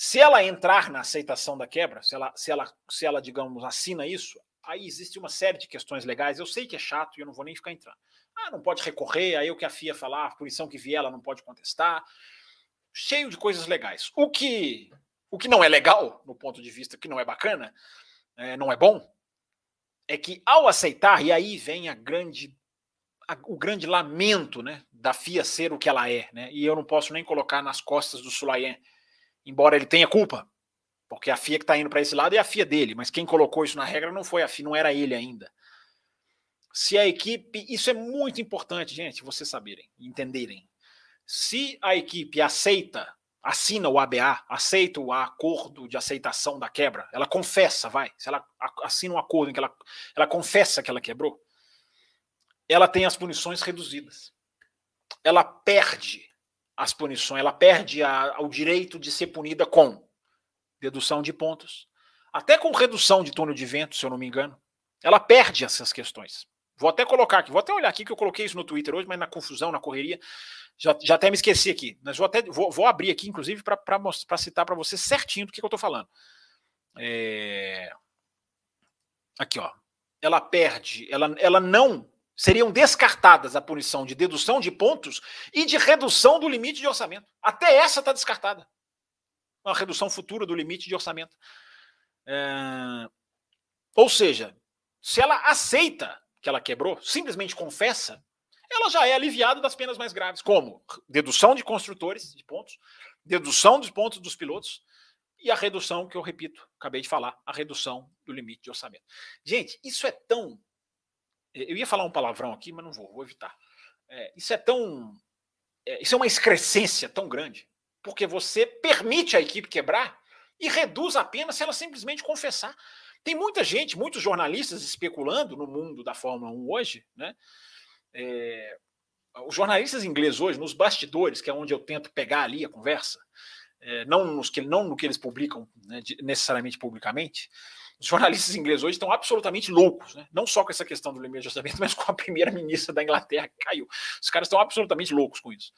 Se ela entrar na aceitação da quebra, se ela, se ela, se ela digamos, assina isso, aí existe uma série de questões legais. Eu sei que é chato e eu não vou nem ficar entrando. Ah, não pode recorrer, aí o que a FIA falar, a punição que vier, ela não pode contestar. Cheio de coisas legais. O que o que não é legal, no ponto de vista que não é bacana, é, não é bom, é que ao aceitar, e aí vem a grande, o grande lamento né, da FIA ser o que ela é, né, e eu não posso nem colocar nas costas do Sulayen, embora ele tenha culpa, porque a FIA que está indo para esse lado é a FIA dele, mas quem colocou isso na regra não foi a FIA, não era ele ainda. Se a equipe, isso é muito importante, gente, vocês saberem, entenderem. Se a equipe aceita assina o ABA, aceita o acordo de aceitação da quebra, ela confessa, vai, se ela assina um acordo em que ela, ela confessa que ela quebrou, ela tem as punições reduzidas. Ela perde as punições, ela perde a, o direito de ser punida com dedução de pontos, até com redução de túnel de vento, se eu não me engano. Ela perde essas questões. Vou até colocar aqui, vou até olhar aqui que eu coloquei isso no Twitter hoje, mas na confusão, na correria, já, já até me esqueci aqui. Mas vou até vou, vou abrir aqui, inclusive, para citar para você certinho do que, que eu estou falando. É... Aqui, ó. Ela perde, ela, ela não. Seriam descartadas a punição de dedução de pontos e de redução do limite de orçamento. Até essa está descartada. Uma redução futura do limite de orçamento. É... Ou seja, se ela aceita que ela quebrou, simplesmente confessa, ela já é aliviada das penas mais graves, como dedução de construtores de pontos, dedução dos pontos dos pilotos e a redução, que eu repito, acabei de falar, a redução do limite de orçamento. Gente, isso é tão. Eu ia falar um palavrão aqui, mas não vou, vou evitar. É, isso é tão. É, isso é uma excrescência tão grande, porque você permite a equipe quebrar e reduz a pena se ela simplesmente confessar. Tem muita gente, muitos jornalistas especulando no mundo da Fórmula 1 hoje, né? É, os jornalistas ingleses hoje, nos bastidores, que é onde eu tento pegar ali a conversa, é, não, nos que, não no que eles publicam né, necessariamente publicamente, Os jornalistas ingleses hoje estão absolutamente loucos, né? não só com essa questão do limite de orçamento, (laughs) mas com a primeira-ministra da Inglaterra que caiu. Os caras estão absolutamente loucos com isso.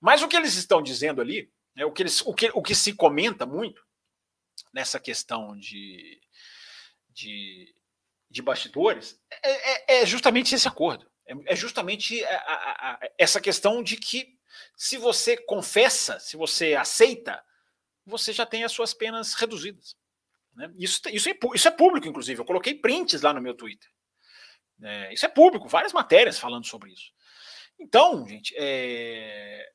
Mas o que eles estão dizendo ali, né, o, que eles, o, que, o que se comenta muito nessa questão de, de, de bastidores é, é, é justamente esse acordo. É, é justamente a, a, a, essa questão de que se você confessa, se você aceita, você já tem as suas penas reduzidas. Né? Isso, isso, é, isso é público, inclusive. Eu coloquei prints lá no meu Twitter. É, isso é público, várias matérias falando sobre isso. Então, gente, é...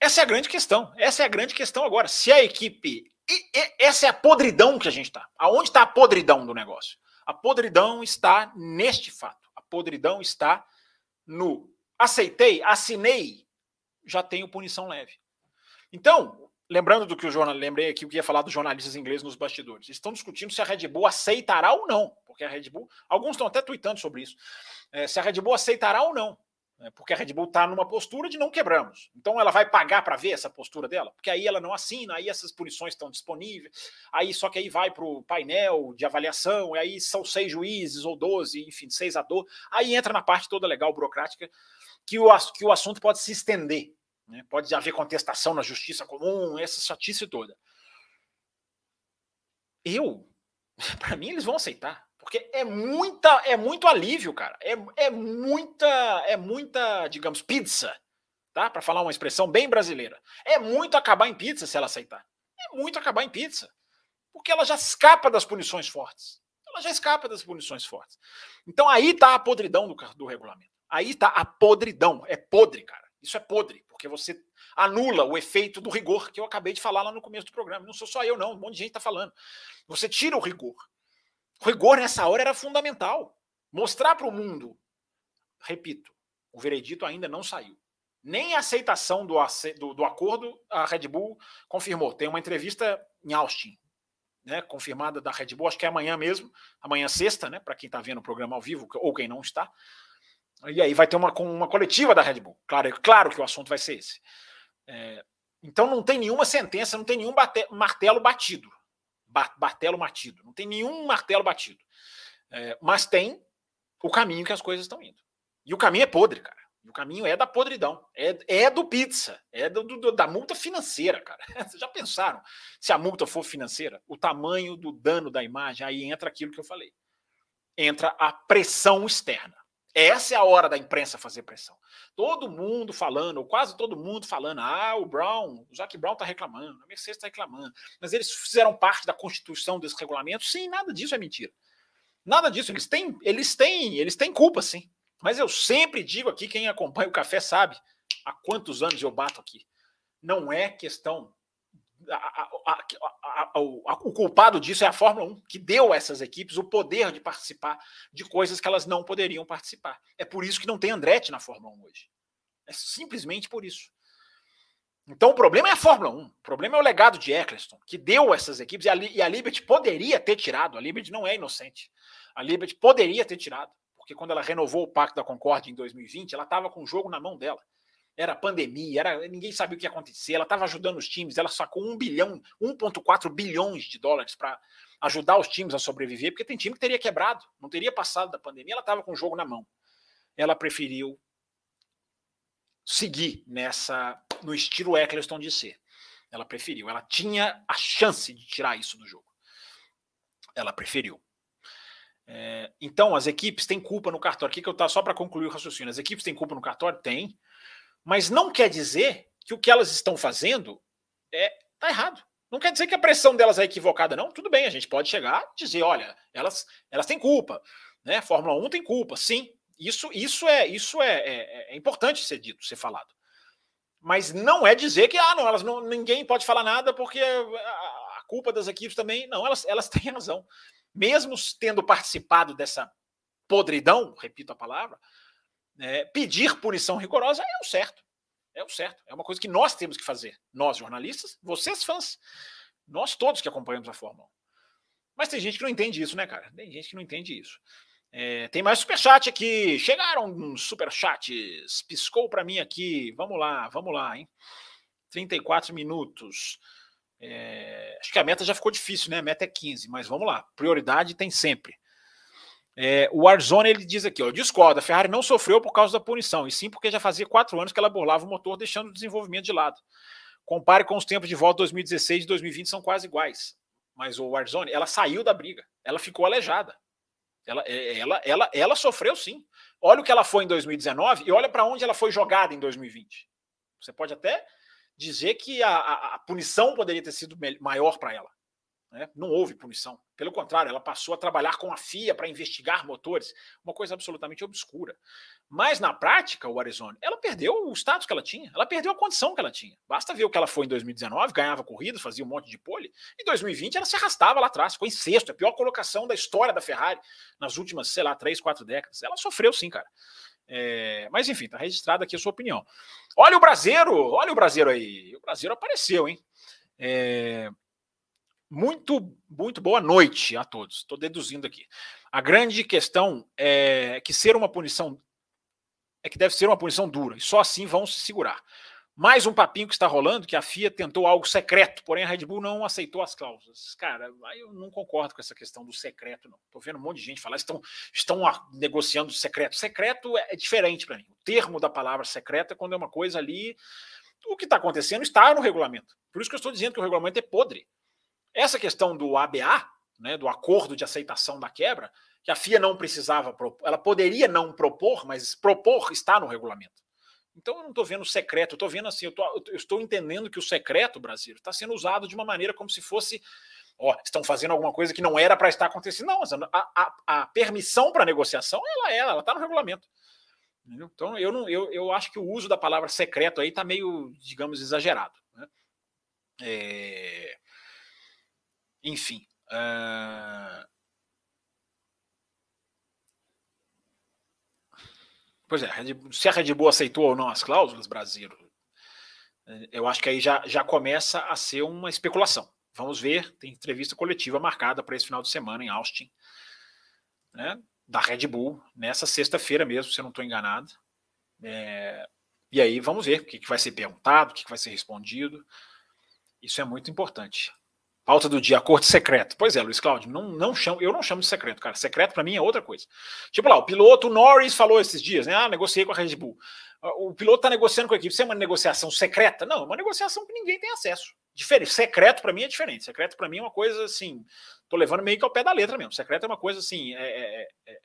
essa é a grande questão. Essa é a grande questão agora. Se a equipe. E, e, essa é a podridão que a gente está. Aonde está a podridão do negócio? A podridão está neste fato. A podridão está no aceitei, assinei, já tenho punição leve. Então, lembrando do que o jornal, lembrei aqui o que ia falar dos jornalistas ingleses nos bastidores. Estão discutindo se a Red Bull aceitará ou não, porque a Red Bull, alguns estão até tweetando sobre isso, é, se a Red Bull aceitará ou não, né, porque a Red Bull está numa postura de não quebramos. Então ela vai pagar para ver essa postura dela, porque aí ela não assina, aí essas punições estão disponíveis, aí só que aí vai para o painel de avaliação, e aí são seis juízes ou doze, enfim, seis a doze, aí entra na parte toda legal burocrática que o, que o assunto pode se estender. Né? Pode haver contestação na justiça comum, essa chatice toda. Eu, (laughs) para mim, eles vão aceitar. Porque é muita, é muito alívio, cara. É, é muita, é muita, digamos, pizza, tá? Para falar uma expressão bem brasileira. É muito acabar em pizza se ela aceitar. É muito acabar em pizza. Porque ela já escapa das punições fortes. Ela já escapa das punições fortes. Então aí tá a podridão do, do regulamento. Aí tá a podridão. É podre, cara. Isso é podre, porque você anula o efeito do rigor que eu acabei de falar lá no começo do programa. Não sou só eu, não. Um monte de gente está falando. Você tira o rigor. O rigor nessa hora era fundamental. Mostrar para o mundo. Repito, o veredito ainda não saiu. Nem a aceitação do, do, do, acordo a Red Bull confirmou. Tem uma entrevista em Austin, né, confirmada da Red Bull, acho que é amanhã mesmo, amanhã sexta, né, para quem está vendo o programa ao vivo ou quem não está. E aí vai ter uma, uma coletiva da Red Bull. Claro, é claro que o assunto vai ser esse. É, então não tem nenhuma sentença, não tem nenhum bate, martelo batido. Ba, martelo batido. Não tem nenhum martelo batido. É, mas tem o caminho que as coisas estão indo. E o caminho é podre, cara. O caminho é da podridão. É, é do pizza. É do, do, da multa financeira, cara. (laughs) Vocês já pensaram? Se a multa for financeira, o tamanho do dano da imagem, aí entra aquilo que eu falei. Entra a pressão externa. Essa é a hora da imprensa fazer pressão. Todo mundo falando, ou quase todo mundo falando, ah, o Brown, o Zac Brown está reclamando, a Mercedes está reclamando, mas eles fizeram parte da constituição desse regulamento. Sim, nada disso é mentira. Nada disso. Eles têm, eles têm, eles têm culpa, sim. Mas eu sempre digo aqui, quem acompanha o café sabe há quantos anos eu bato aqui. Não é questão a, a, o culpado disso é a Fórmula 1, que deu a essas equipes o poder de participar de coisas que elas não poderiam participar. É por isso que não tem Andretti na Fórmula 1 hoje. É simplesmente por isso. Então o problema é a Fórmula 1. O problema é o legado de Eccleston, que deu essas equipes e a, e a Liberty poderia ter tirado. A Liberty não é inocente. A Liberty poderia ter tirado, porque quando ela renovou o Pacto da Concórdia em 2020, ela estava com o jogo na mão dela era pandemia, era ninguém sabia o que ia acontecer. Ela estava ajudando os times, ela sacou um bilhão, 1,4 bilhões de dólares para ajudar os times a sobreviver, porque tem time que teria quebrado, não teria passado da pandemia, ela estava com o jogo na mão. Ela preferiu seguir nessa no estilo Eccleston de ser. Ela preferiu, ela tinha a chance de tirar isso do jogo. Ela preferiu. É, então, as equipes têm culpa no cartório. Aqui que eu tá só para concluir o raciocínio. As equipes têm culpa no cartório? Tem. Mas não quer dizer que o que elas estão fazendo é tá errado. Não quer dizer que a pressão delas é equivocada, não. Tudo bem, a gente pode chegar e dizer, olha, elas, elas têm culpa, né? Fórmula 1 tem culpa, sim. Isso, isso é isso é, é, é importante ser dito, ser falado. Mas não é dizer que ah, não, elas não, ninguém pode falar nada porque a, a culpa das equipes também. Não, elas, elas têm razão. Mesmo tendo participado dessa podridão, repito a palavra, é, pedir punição rigorosa é o certo. É o certo. É uma coisa que nós temos que fazer. Nós, jornalistas, vocês, fãs. Nós todos que acompanhamos a Fórmula 1. Mas tem gente que não entende isso, né, cara? Tem gente que não entende isso. É, tem mais superchat aqui. Chegaram uns superchats. Piscou para mim aqui. Vamos lá, vamos lá, hein? 34 minutos. É, acho que a meta já ficou difícil, né? A meta é 15, mas vamos lá. Prioridade tem sempre. É, o Warzone ele diz aqui: ó, discorda, a Ferrari não sofreu por causa da punição, e sim porque já fazia quatro anos que ela burlava o motor, deixando o desenvolvimento de lado. Compare com os tempos de volta 2016 e 2020, são quase iguais. Mas o Warzone, ela saiu da briga, ela ficou aleijada. Ela, é, ela, ela, ela sofreu sim. Olha o que ela foi em 2019 e olha para onde ela foi jogada em 2020. Você pode até dizer que a, a, a punição poderia ter sido maior para ela. Né? Não houve punição. Pelo contrário, ela passou a trabalhar com a FIA para investigar motores, uma coisa absolutamente obscura. Mas na prática, o Arizona, ela perdeu o status que ela tinha, ela perdeu a condição que ela tinha. Basta ver o que ela foi em 2019, ganhava corridas, fazia um monte de pole. Em 2020, ela se arrastava lá atrás, ficou em sexto, a pior colocação da história da Ferrari nas últimas, sei lá, três, quatro décadas. Ela sofreu sim, cara. É, mas enfim, tá registrada aqui a sua opinião. Olha o Brasileiro, olha o Brasileiro aí. O Brasileiro apareceu, hein? É, muito, muito boa noite a todos. Estou deduzindo aqui. A grande questão é que ser uma punição é que deve ser uma punição dura e só assim vão se segurar. Mais um papinho que está rolando que a FIA tentou algo secreto, porém a Red Bull não aceitou as cláusulas. Cara, eu não concordo com essa questão do secreto, não. Estou vendo um monte de gente falar, estão, estão negociando secreto. Secreto é, é diferente para mim. O termo da palavra secreto é quando é uma coisa ali. O que está acontecendo está no regulamento. Por isso que eu estou dizendo que o regulamento é podre. Essa questão do ABA, né, do acordo de aceitação da quebra, que a FIA não precisava ela poderia não propor, mas propor está no regulamento. Então eu não estou vendo secreto, eu estou vendo assim, eu, tô, eu, estou entendendo que o secreto Brasil está sendo usado de uma maneira como se fosse, ó, estão fazendo alguma coisa que não era para estar acontecendo. Não, a, a, a permissão para negociação, ela é, ela está no regulamento. Então eu, não, eu, eu acho que o uso da palavra secreto aí está meio, digamos, exagerado. Né? É... Enfim. Uh... Pois é, se a Red Bull aceitou ou não as cláusulas, Brasil, eu acho que aí já, já começa a ser uma especulação. Vamos ver, tem entrevista coletiva marcada para esse final de semana em Austin, né, da Red Bull, nessa sexta-feira mesmo, se eu não estou enganado. É, e aí vamos ver o que, que vai ser perguntado, o que, que vai ser respondido. Isso é muito importante. Pauta do dia, acordo secreto. Pois é, Luiz Cláudio, não, não chamo, eu não chamo de secreto, cara. Secreto para mim é outra coisa. Tipo lá, o piloto Norris falou esses dias, né? Ah, negociei com a Red Bull. Ah, o piloto está negociando com a equipe. Isso é uma negociação secreta? Não, é uma negociação que ninguém tem acesso. Diferente. Secreto para mim é diferente. Secreto para mim é uma coisa assim. Tô levando meio que ao pé da letra mesmo. Secreto é uma coisa assim, é, é, é, é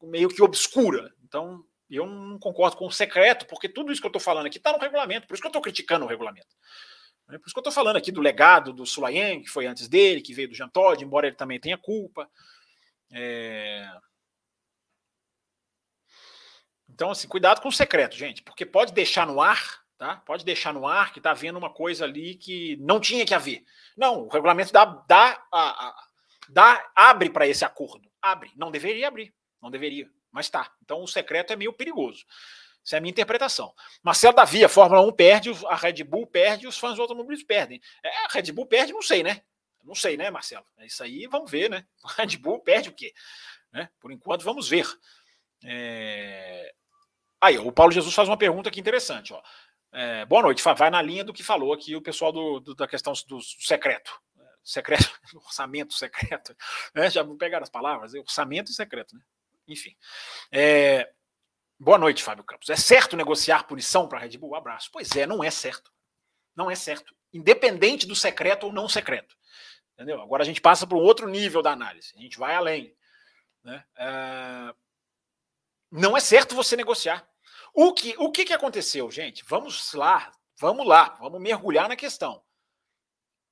meio que obscura. Então, eu não concordo com o secreto, porque tudo isso que eu estou falando aqui está no regulamento. Por isso que eu estou criticando o regulamento. Né? Por isso que eu estou falando aqui do legado do Sulayen, que foi antes dele, que veio do Jean Todt, embora ele também tenha culpa. É... Então, assim, cuidado com o secreto, gente, porque pode deixar no ar, tá? Pode deixar no ar que está havendo uma coisa ali que não tinha que haver. Não, o regulamento dá, dá, dá abre para esse acordo. Abre. Não deveria abrir. Não deveria. Mas tá. Então o secreto é meio perigoso. Essa é a minha interpretação. Marcelo Davi, a Fórmula 1 perde, a Red Bull perde, os fãs do automobilismo perdem. É, a Red Bull perde, não sei, né? Não sei, né, Marcelo? É isso aí, vamos ver, né? (laughs) A Red Bull perde o quê? Né? Por enquanto, vamos ver. É... Aí, o Paulo Jesus faz uma pergunta aqui interessante. Ó. É, boa noite, vai na linha do que falou aqui o pessoal do, do da questão do secreto. Secreto, (laughs) orçamento secreto. Né? Já vou pegar as palavras, orçamento e secreto, né? Enfim. É, Boa noite, Fábio Campos. É certo negociar punição para a Red Bull? Abraço. Pois é, não é certo. Não é certo. Independente do secreto ou não secreto. Entendeu? Agora a gente passa para um outro nível da análise. A gente vai além. Né? É... Não é certo você negociar. O que, o que, que aconteceu, gente? Vamos lá, vamos lá, vamos mergulhar na questão.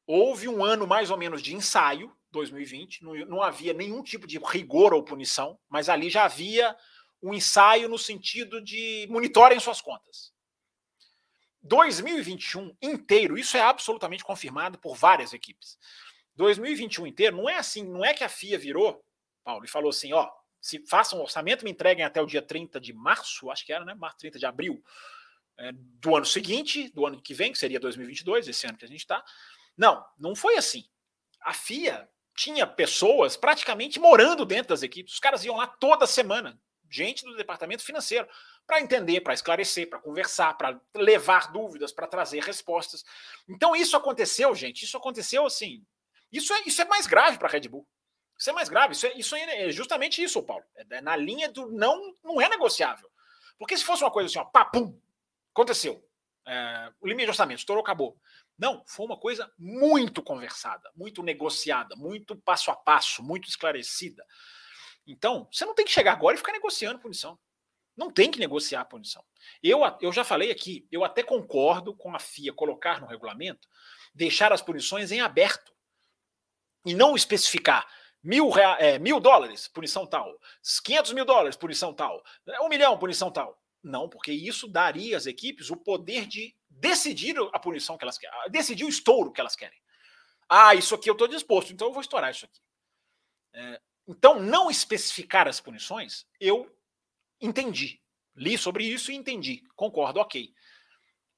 Houve um ano mais ou menos de ensaio, 2020, não, não havia nenhum tipo de rigor ou punição, mas ali já havia um ensaio no sentido de monitorem suas contas. 2021 inteiro, isso é absolutamente confirmado por várias equipes. 2021 inteiro, não é assim, não é que a FIA virou, Paulo, e falou assim: ó, se façam um orçamento, me entreguem até o dia 30 de março, acho que era, né? Março, 30 de abril é, do ano seguinte, do ano que vem, que seria 2022, esse ano que a gente está. Não, não foi assim. A FIA tinha pessoas praticamente morando dentro das equipes. Os caras iam lá toda semana, gente do departamento financeiro, para entender, para esclarecer, para conversar, para levar dúvidas, para trazer respostas. Então isso aconteceu, gente. Isso aconteceu assim. Isso é, isso é mais grave para a Red Bull. Isso é mais grave. Isso é, isso é justamente isso, Paulo. É na linha do não, não é negociável. Porque se fosse uma coisa assim, ó, pá, pum, aconteceu. É, o limite de orçamento estourou, acabou. Não, foi uma coisa muito conversada, muito negociada, muito passo a passo, muito esclarecida. Então, você não tem que chegar agora e ficar negociando punição. Não tem que negociar a punição. Eu, eu já falei aqui, eu até concordo com a FIA colocar no regulamento, deixar as punições em aberto e não especificar mil, é, mil dólares, punição tal, 500 mil dólares, punição tal, um milhão, punição tal. Não, porque isso daria às equipes o poder de decidir a punição que elas querem, decidir o estouro que elas querem. Ah, isso aqui eu estou disposto, então eu vou estourar isso aqui. É, então, não especificar as punições, eu entendi. Li sobre isso e entendi. Concordo, ok.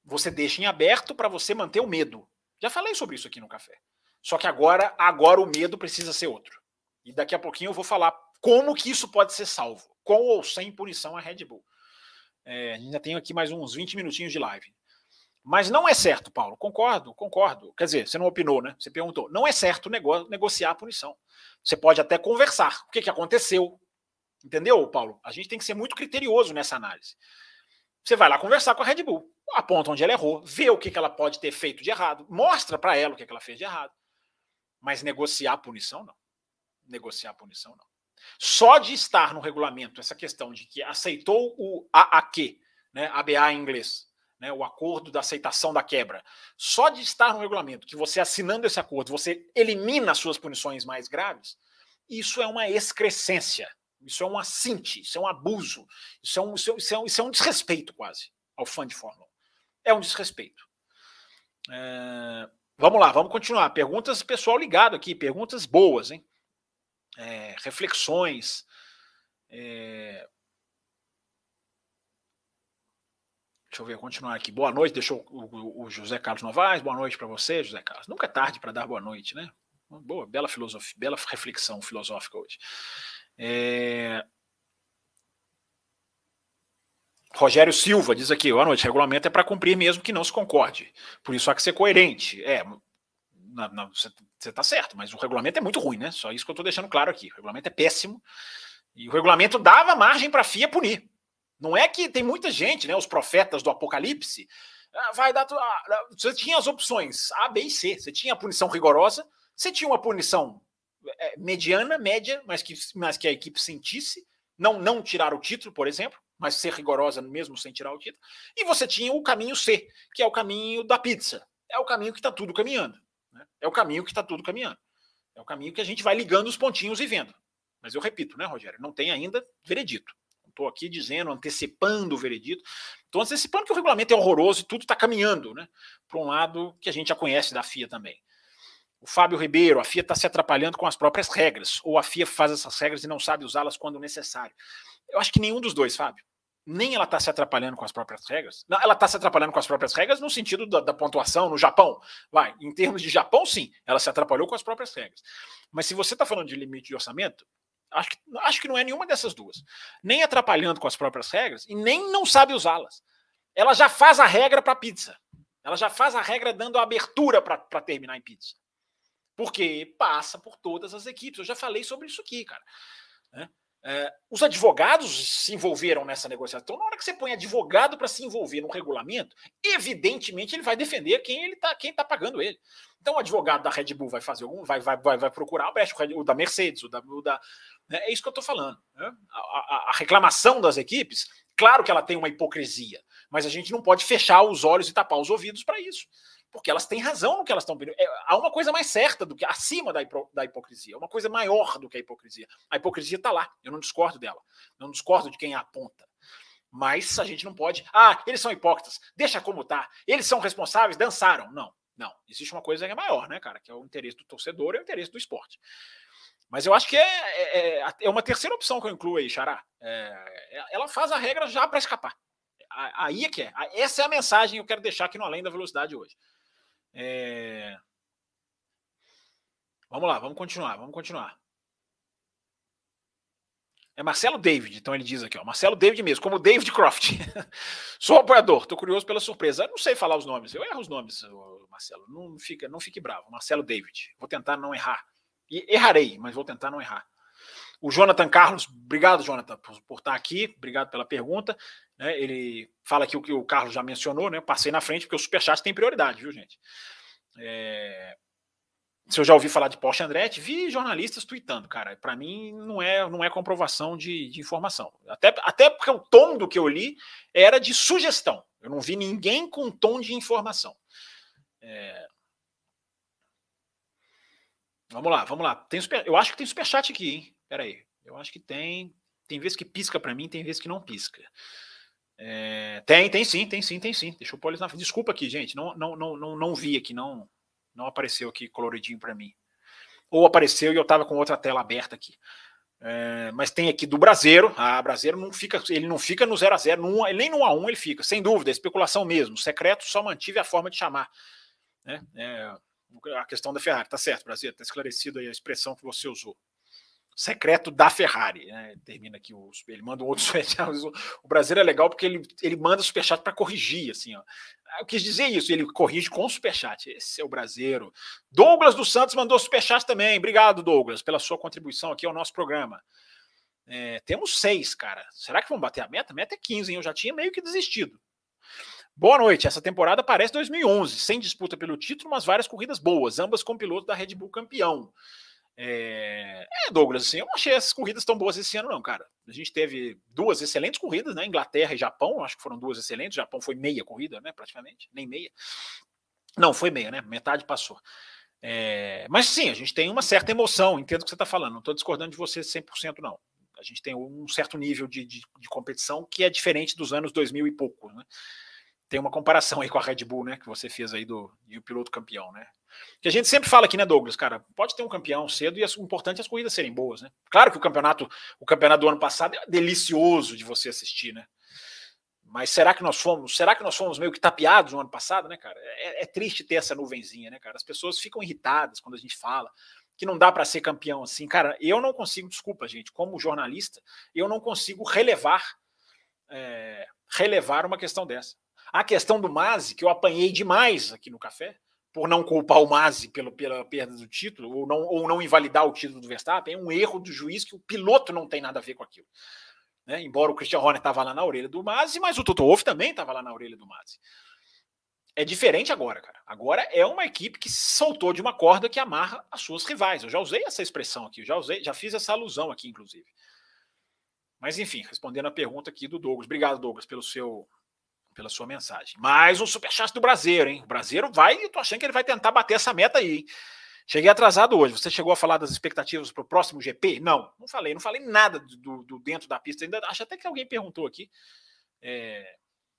Você deixa em aberto para você manter o medo. Já falei sobre isso aqui no café. Só que agora, agora o medo precisa ser outro. E daqui a pouquinho eu vou falar como que isso pode ser salvo, com ou sem punição a Red Bull. É, ainda tenho aqui mais uns 20 minutinhos de live. Mas não é certo, Paulo. Concordo, concordo. Quer dizer, você não opinou, né? Você perguntou. Não é certo nego negociar a punição. Você pode até conversar. O que, que aconteceu? Entendeu, Paulo? A gente tem que ser muito criterioso nessa análise. Você vai lá conversar com a Red Bull, aponta onde ela errou, vê o que, que ela pode ter feito de errado, mostra para ela o que, que ela fez de errado. Mas negociar a punição, não. Negociar a punição, não. Só de estar no regulamento essa questão de que aceitou o AAQ, né, ABA em inglês, né, o acordo da aceitação da quebra, só de estar no regulamento, que você assinando esse acordo, você elimina as suas punições mais graves, isso é uma excrescência, isso é um assinte, isso é um abuso, isso é um, isso é, um, isso é um desrespeito quase ao fã de Fórmula 1. É um desrespeito. É, vamos lá, vamos continuar. Perguntas pessoal ligado aqui, perguntas boas, hein? É, reflexões. É, Deixa eu ver, continuar aqui. Boa noite, deixou o, o José Carlos Novaes. Boa noite para você, José Carlos. Nunca é tarde para dar boa noite, né? Boa, bela filosofia, bela reflexão filosófica hoje. É... Rogério Silva diz aqui: boa noite. Regulamento é para cumprir mesmo que não se concorde. Por isso há que ser coerente. É, você está certo, mas o regulamento é muito ruim, né? Só isso que eu estou deixando claro aqui. O regulamento é péssimo. E o regulamento dava margem para a FIA punir. Não é que tem muita gente, né? Os profetas do Apocalipse. Ah, vai dar. Ah, você tinha as opções A, B e C. Você tinha a punição rigorosa, você tinha uma punição é, mediana, média, mas que, mas que a equipe sentisse. Não, não tirar o título, por exemplo, mas ser rigorosa mesmo sem tirar o título. E você tinha o caminho C, que é o caminho da pizza. É o caminho que está tudo caminhando. Né? É o caminho que está tudo caminhando. É o caminho que a gente vai ligando os pontinhos e vendo. Mas eu repito, né, Rogério? Não tem ainda veredito estou aqui dizendo, antecipando o veredito. Estou antecipando que o regulamento é horroroso e tudo está caminhando né, para um lado que a gente já conhece da FIA também. O Fábio Ribeiro, a FIA está se atrapalhando com as próprias regras, ou a FIA faz essas regras e não sabe usá-las quando necessário. Eu acho que nenhum dos dois, Fábio. Nem ela está se atrapalhando com as próprias regras. Não, ela está se atrapalhando com as próprias regras no sentido da, da, pontuação no Japão. Vai, em termos de Japão, sim, ela se atrapalhou com as próprias regras. Mas se você está falando de limite de orçamento, Acho que, acho que não é nenhuma dessas duas. Nem atrapalhando com as próprias regras e nem não sabe usá-las. Ela já faz a regra para pizza. Ela já faz a regra dando a abertura para terminar em pizza. Porque passa por todas as equipes. Eu já falei sobre isso aqui, cara. Né? É, os advogados se envolveram nessa negociação. Então, na hora que você põe advogado para se envolver no regulamento, evidentemente ele vai defender quem ele tá, quem está pagando ele. Então, o advogado da Red Bull vai fazer algum, vai, vai, vai, vai procurar o, o da Mercedes, o da, o da né? É isso que eu estou falando. Né? A, a, a, reclamação das equipes, claro que ela tem uma hipocrisia, mas a gente não pode fechar os olhos e tapar os ouvidos para isso. Porque elas têm razão no que elas estão pedindo. É, há uma coisa mais certa do que acima da, hipo, da hipocrisia, uma coisa maior do que a hipocrisia. A hipocrisia está lá, eu não discordo dela, não discordo de quem a aponta. Mas a gente não pode. Ah, eles são hipócritas, deixa como tá. Eles são responsáveis, dançaram. Não, não. Existe uma coisa que é maior, né, cara? Que é o interesse do torcedor e o interesse do esporte. Mas eu acho que é, é, é, é uma terceira opção que eu incluo aí, Xará. É, é ela faz a regra já para escapar. Aí é que é. Essa é a mensagem que eu quero deixar aqui no Além da Velocidade hoje. É... Vamos lá, vamos continuar, vamos continuar. É Marcelo David, então ele diz aqui, ó. Marcelo David mesmo, como David Croft. (laughs) Sou apoiador, tô curioso pela surpresa. Eu não sei falar os nomes, eu erro os nomes, Marcelo. Não, fica, não fique bravo. Marcelo David. Vou tentar não errar. E errarei, mas vou tentar não errar. O Jonathan Carlos, obrigado, Jonathan, por, por estar aqui, obrigado pela pergunta. Né, ele fala aqui o que o Carlos já mencionou, né? Passei na frente, porque o Superchat tem prioridade, viu, gente? É, se eu já ouvi falar de Porsche Andretti, vi jornalistas tweetando, cara. Para mim não é não é comprovação de, de, informação. Até, até porque o tom do que eu li era de sugestão. Eu não vi ninguém com tom de informação. É... Vamos lá, vamos lá. Tem super... Eu acho que tem superchat aqui, hein? Pera aí. Eu acho que tem. Tem vezes que pisca para mim, tem vezes que não pisca. É... Tem, tem sim, tem sim, tem sim. Deixa pôr eles na Desculpa aqui, gente. Não, não, não, não, não vi aqui, não não apareceu aqui coloridinho para mim. Ou apareceu e eu estava com outra tela aberta aqui. É, mas tem aqui do Brasileiro. A Brasileiro não fica, ele não fica no 0 a 0 no, nem no 1 a 1 ele fica, sem dúvida, é especulação mesmo. O secreto só mantive a forma de chamar. Né? É, a questão da Ferrari, tá certo, Brasil, está esclarecido aí a expressão que você usou secreto da Ferrari. Né? Termina aqui, o, ele manda um outro (laughs) superchat. O Brasil é legal porque ele, ele manda o superchat para corrigir. Assim, ó. Eu quis dizer isso, ele corrige com o superchat. Esse é o brasileiro. Douglas dos Santos mandou superchat também. Obrigado, Douglas, pela sua contribuição aqui ao nosso programa. É, temos seis, cara. Será que vão bater a meta? A meta é 15, hein? Eu já tinha meio que desistido. Boa noite. Essa temporada parece 2011, sem disputa pelo título, mas várias corridas boas, ambas com piloto da Red Bull campeão. É... é, Douglas, assim, eu não achei essas corridas tão boas esse ano, não, cara. A gente teve duas excelentes corridas, né? Inglaterra e Japão, acho que foram duas excelentes. O Japão foi meia corrida, né? Praticamente, nem meia. Não, foi meia, né? Metade passou. É... Mas sim, a gente tem uma certa emoção, entendo o que você está falando. Não estou discordando de você 100%, não. A gente tem um certo nível de, de, de, competição que é diferente dos anos 2000 e pouco, né? Tem uma comparação aí com a Red Bull, né? Que você fez aí do, do piloto campeão, né? Que a gente sempre fala aqui, né, Douglas, cara, pode ter um campeão cedo e o importante é as corridas serem boas, né? Claro que o campeonato, o campeonato do ano passado é delicioso de você assistir, né? Mas será que nós fomos, será que nós fomos meio que tapeados no ano passado, né, cara? É, é triste ter essa nuvenzinha, né, cara? As pessoas ficam irritadas quando a gente fala que não dá para ser campeão assim, cara. Eu não consigo, desculpa, gente, como jornalista, eu não consigo relevar é, relevar uma questão dessa. A questão do Mazi, que eu apanhei demais aqui no café, por não culpar o Mazzi pelo, pela perda do título, ou não, ou não invalidar o título do Verstappen, é um erro do juiz que o piloto não tem nada a ver com aquilo. Né? Embora o Christian Horner estava lá na orelha do Mazzi, mas o Toto Wolff também estava lá na orelha do Mazzi. É diferente agora, cara. Agora é uma equipe que soltou de uma corda que amarra as suas rivais. Eu já usei essa expressão aqui, já usei, já fiz essa alusão aqui, inclusive. Mas enfim, respondendo a pergunta aqui do Douglas. Obrigado, Douglas, pelo seu pela sua mensagem. Mais um superchat do Brasileiro, hein? O Brasileiro vai, eu tô achando que ele vai tentar bater essa meta aí, hein? Cheguei atrasado hoje. Você chegou a falar das expectativas para o próximo GP? Não, não falei, não falei nada do, do, dentro da pista. Ainda acho até que alguém perguntou aqui. É,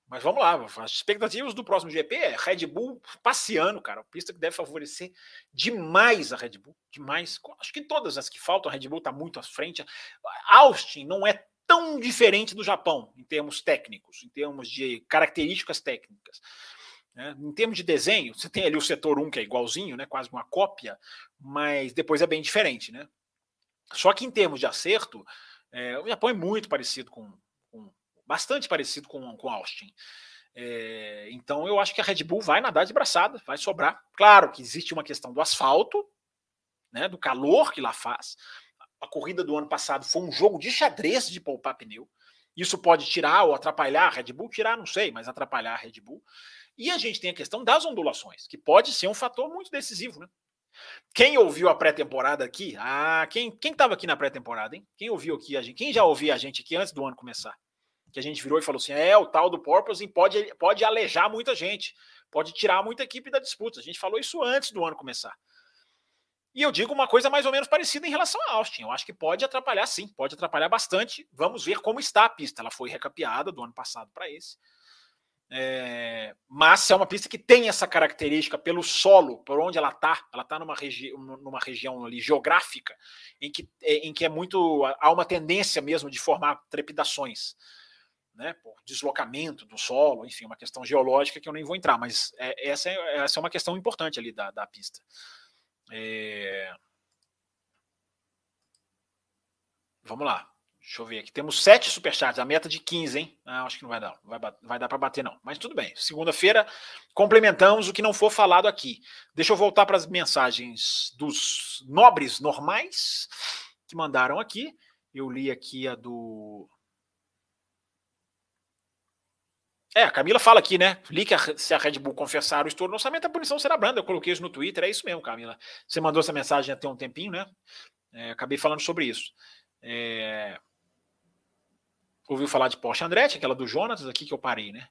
mas vamos lá, as expectativas do próximo GP é Red Bull passeando, cara. Pista que deve favorecer demais a Red Bull, demais. Acho que todas as que faltam, a Red Bull está muito à frente. Austin não é tão diferente do Japão em termos técnicos, em termos de características técnicas. Né? Em termos de desenho, você tem ali o setor 1 que é igualzinho, né? quase uma cópia, mas depois é bem diferente. Né? Só que em termos de acerto, é, o Japão é muito parecido com, com bastante parecido com, com Austin. É, então eu acho que a Red Bull vai nadar de braçada, vai sobrar. Claro que existe uma questão do asfalto, né, do calor que lá faz, a corrida do ano passado foi um jogo de xadrez de poupar pneu. Isso pode tirar ou atrapalhar a Red Bull, tirar, não sei, mas atrapalhar a Red Bull. E a gente tem a questão das ondulações, que pode ser um fator muito decisivo, né? Quem ouviu a pré-temporada aqui? Ah, quem quem estava aqui na pré-temporada, hein? Quem ouviu aqui a gente? Quem já ouviu a gente aqui antes do ano começar? Que a gente virou e falou assim: é, o tal do Porpoise pode, pode alejar muita gente, pode tirar muita equipe da disputa. A gente falou isso antes do ano começar. E eu digo uma coisa mais ou menos parecida em relação a Austin. Eu acho que pode atrapalhar, sim, pode atrapalhar bastante. Vamos ver como está a pista. Ela foi recapeada do ano passado para esse. É, mas é uma pista que tem essa característica pelo solo, por onde ela está. Ela está numa, regi numa região ali geográfica em que, é, em que é muito. há uma tendência mesmo de formar trepidações. Né, por deslocamento do solo, enfim, uma questão geológica que eu nem vou entrar, mas é, essa, é, essa é uma questão importante ali da, da pista. É... Vamos lá. Deixa eu ver aqui. Temos sete superchats, a meta de 15, hein? Ah, acho que não vai dar. Vai, vai dar para bater, não. Mas tudo bem. Segunda-feira, complementamos o que não for falado aqui. Deixa eu voltar para as mensagens dos nobres normais que mandaram aqui. Eu li aqui a do. É, a Camila fala aqui, né? Li que se a Red Bull confessar o estouro no orçamento, a punição será branda. Eu coloquei isso no Twitter, é isso mesmo, Camila. Você mandou essa mensagem até um tempinho, né? É, acabei falando sobre isso. É, ouviu falar de Porsche Andretti, aquela do Jonas, aqui que eu parei, né?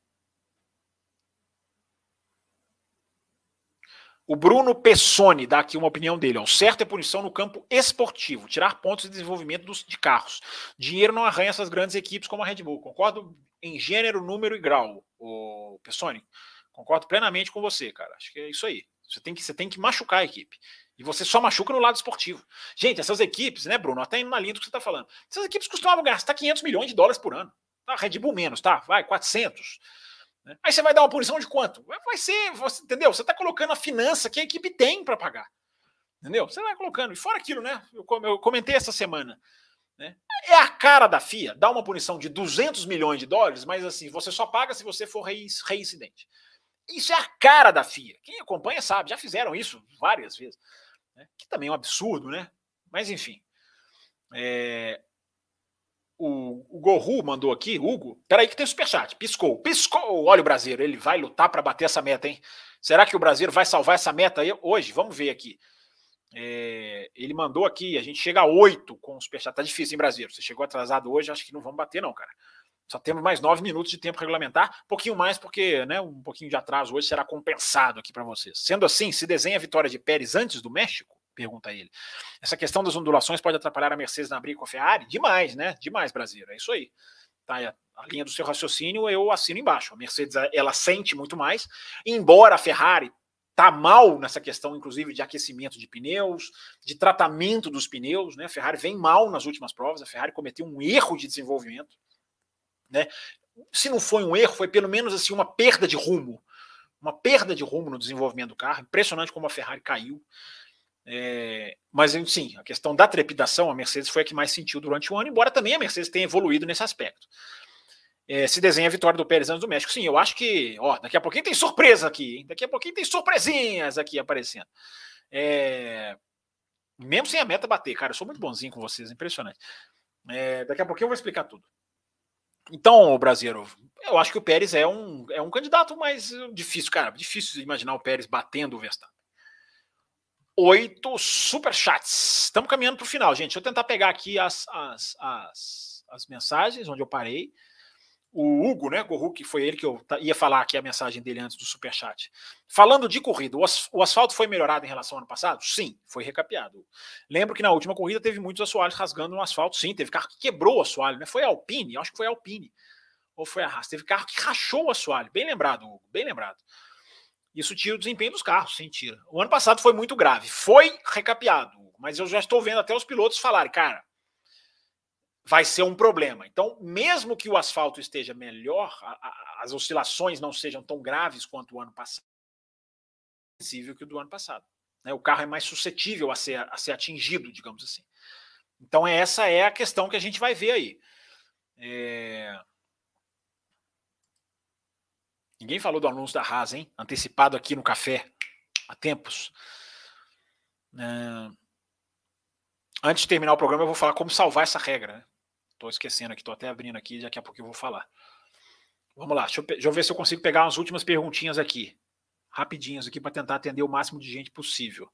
O Bruno Pessoni dá aqui uma opinião dele. Ó. O certo é punição no campo esportivo, tirar pontos de desenvolvimento dos, de carros. Dinheiro não arranha essas grandes equipes como a Red Bull. Concordo em gênero, número e grau, o Pessoni. Concordo plenamente com você, cara. Acho que é isso aí. Você tem que, você tem que machucar a equipe. E você só machuca no lado esportivo. Gente, essas equipes, né, Bruno? Até indo na linha do que você está falando. Essas equipes costumavam gastar 500 milhões de dólares por ano. Tá, Red Bull menos, tá? Vai, 400. Né? Aí você vai dar uma punição de quanto? Vai ser, você, entendeu? Você está colocando a finança que a equipe tem para pagar. Entendeu? Você vai colocando. E fora aquilo, né? Eu, eu comentei essa semana. Né? É a cara da FIA dar uma punição de 200 milhões de dólares, mas assim, você só paga se você for reincidente. Isso é a cara da FIA. Quem acompanha sabe, já fizeram isso várias vezes né? que também é um absurdo, né? Mas enfim. É... O, o Gorru mandou aqui, Hugo, peraí que tem superchat, piscou, piscou, olha o brasileiro, ele vai lutar para bater essa meta, hein? Será que o brasileiro vai salvar essa meta aí hoje? Vamos ver aqui. É, ele mandou aqui, a gente chega a oito com o superchat, tá difícil, hein, brasileiro? Você chegou atrasado hoje, acho que não vamos bater não, cara. Só temos mais nove minutos de tempo regulamentar, um pouquinho mais, porque né, um pouquinho de atraso hoje será compensado aqui para vocês. Sendo assim, se desenha a vitória de Pérez antes do México? Pergunta ele. Essa questão das ondulações pode atrapalhar a Mercedes na briga com a Ferrari? Demais, né? Demais, Brasil. É isso aí. Tá, a linha do seu raciocínio eu assino embaixo. A Mercedes ela sente muito mais, embora a Ferrari tá mal nessa questão, inclusive, de aquecimento de pneus, de tratamento dos pneus. Né? A Ferrari vem mal nas últimas provas. A Ferrari cometeu um erro de desenvolvimento. Né? Se não foi um erro, foi pelo menos assim uma perda de rumo. Uma perda de rumo no desenvolvimento do carro. Impressionante como a Ferrari caiu. É, mas sim, a questão da trepidação, a Mercedes foi a que mais sentiu durante o ano, embora também a Mercedes tenha evoluído nesse aspecto. É, se desenha a vitória do Pérez antes do México. Sim, eu acho que. Ó, daqui a pouquinho tem surpresa aqui, hein? Daqui a pouquinho tem surpresinhas aqui aparecendo. É, mesmo sem a meta bater, cara, eu sou muito bonzinho com vocês, impressionante. É, daqui a pouquinho eu vou explicar tudo. Então, brasileiro, eu acho que o Pérez é um, é um candidato mais difícil, cara. Difícil imaginar o Pérez batendo o Verstappen. Oito superchats. Estamos caminhando para o final, gente. Deixa eu tentar pegar aqui as, as, as, as mensagens onde eu parei o Hugo, né, Gorru, que foi ele que eu ia falar aqui a mensagem dele antes do superchat. Falando de corrida, o asfalto foi melhorado em relação ao ano passado? Sim, foi recapeado. Lembro que na última corrida teve muitos assoalhos rasgando no asfalto, sim, teve carro que quebrou o assoalho, né? Foi a Alpine, acho que foi a Alpine, ou foi a Haas, teve carro que rachou o assoalho, bem lembrado, Hugo, bem lembrado. Isso tira o desempenho dos carros, sim, tira. O ano passado foi muito grave, foi recapeado, mas eu já estou vendo até os pilotos falarem, cara, vai ser um problema. Então, mesmo que o asfalto esteja melhor, a, a, as oscilações não sejam tão graves quanto o ano passado, é sensível que o do ano passado. Né? O carro é mais suscetível a ser, a ser atingido, digamos assim. Então, essa é a questão que a gente vai ver aí. É... Ninguém falou do anúncio da Haas, hein? Antecipado aqui no café há tempos. É... Antes de terminar o programa, eu vou falar como salvar essa regra. Né? Estou esquecendo aqui, estou até abrindo aqui, daqui a pouco eu vou falar. Vamos lá, deixa eu, deixa eu ver se eu consigo pegar umas últimas perguntinhas aqui. Rapidinhas aqui para tentar atender o máximo de gente possível.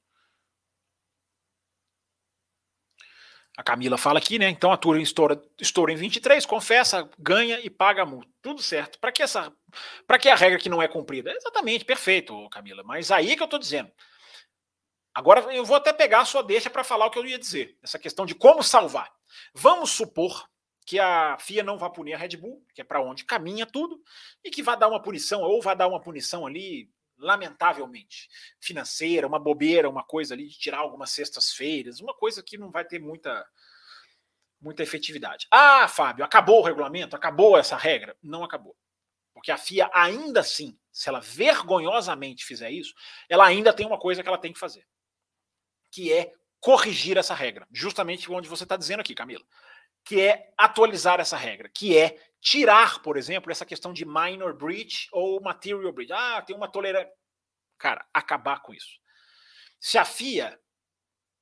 A Camila fala aqui, né? Então a Turing estoura, estoura em 23, confessa, ganha e paga a multa. Tudo certo. Para que essa, para que a regra que não é cumprida? Exatamente, perfeito, Camila. Mas aí que eu estou dizendo. Agora eu vou até pegar a sua deixa para falar o que eu ia dizer. Essa questão de como salvar. Vamos supor que a FIA não vá punir a Red Bull, que é para onde caminha tudo, e que vá dar uma punição, ou vai dar uma punição ali, lamentavelmente, financeira, uma bobeira, uma coisa ali de tirar algumas sextas-feiras, uma coisa que não vai ter muita, muita efetividade. Ah, Fábio, acabou o regulamento, acabou essa regra. Não acabou. Porque a FIA ainda assim, se ela vergonhosamente fizer isso, ela ainda tem uma coisa que ela tem que fazer, que é corrigir essa regra, justamente onde você está dizendo aqui, Camila que é atualizar essa regra, que é tirar, por exemplo, essa questão de minor breach ou material breach. Ah, tem uma tolerância. Cara, acabar com isso. Se a FIA,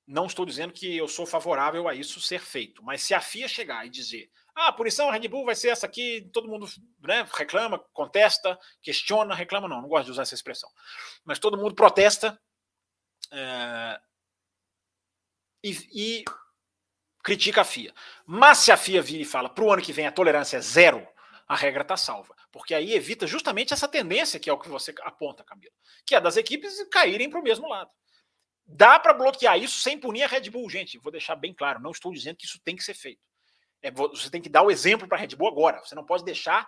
não estou dizendo que eu sou favorável a isso ser feito, mas se a FIA chegar e dizer, ah, a punição Red Bull vai ser essa aqui, todo mundo né, reclama, contesta, questiona, reclama, não, não gosto de usar essa expressão, mas todo mundo protesta é, e, e critica a FIA. Mas se a FIA vir e fala para o ano que vem a tolerância é zero, a regra está salva. Porque aí evita justamente essa tendência que é o que você aponta, Camilo, que é das equipes caírem para o mesmo lado. Dá para bloquear isso sem punir a Red Bull, gente. Vou deixar bem claro, não estou dizendo que isso tem que ser feito. É, você tem que dar o exemplo para a Red Bull agora. Você não pode deixar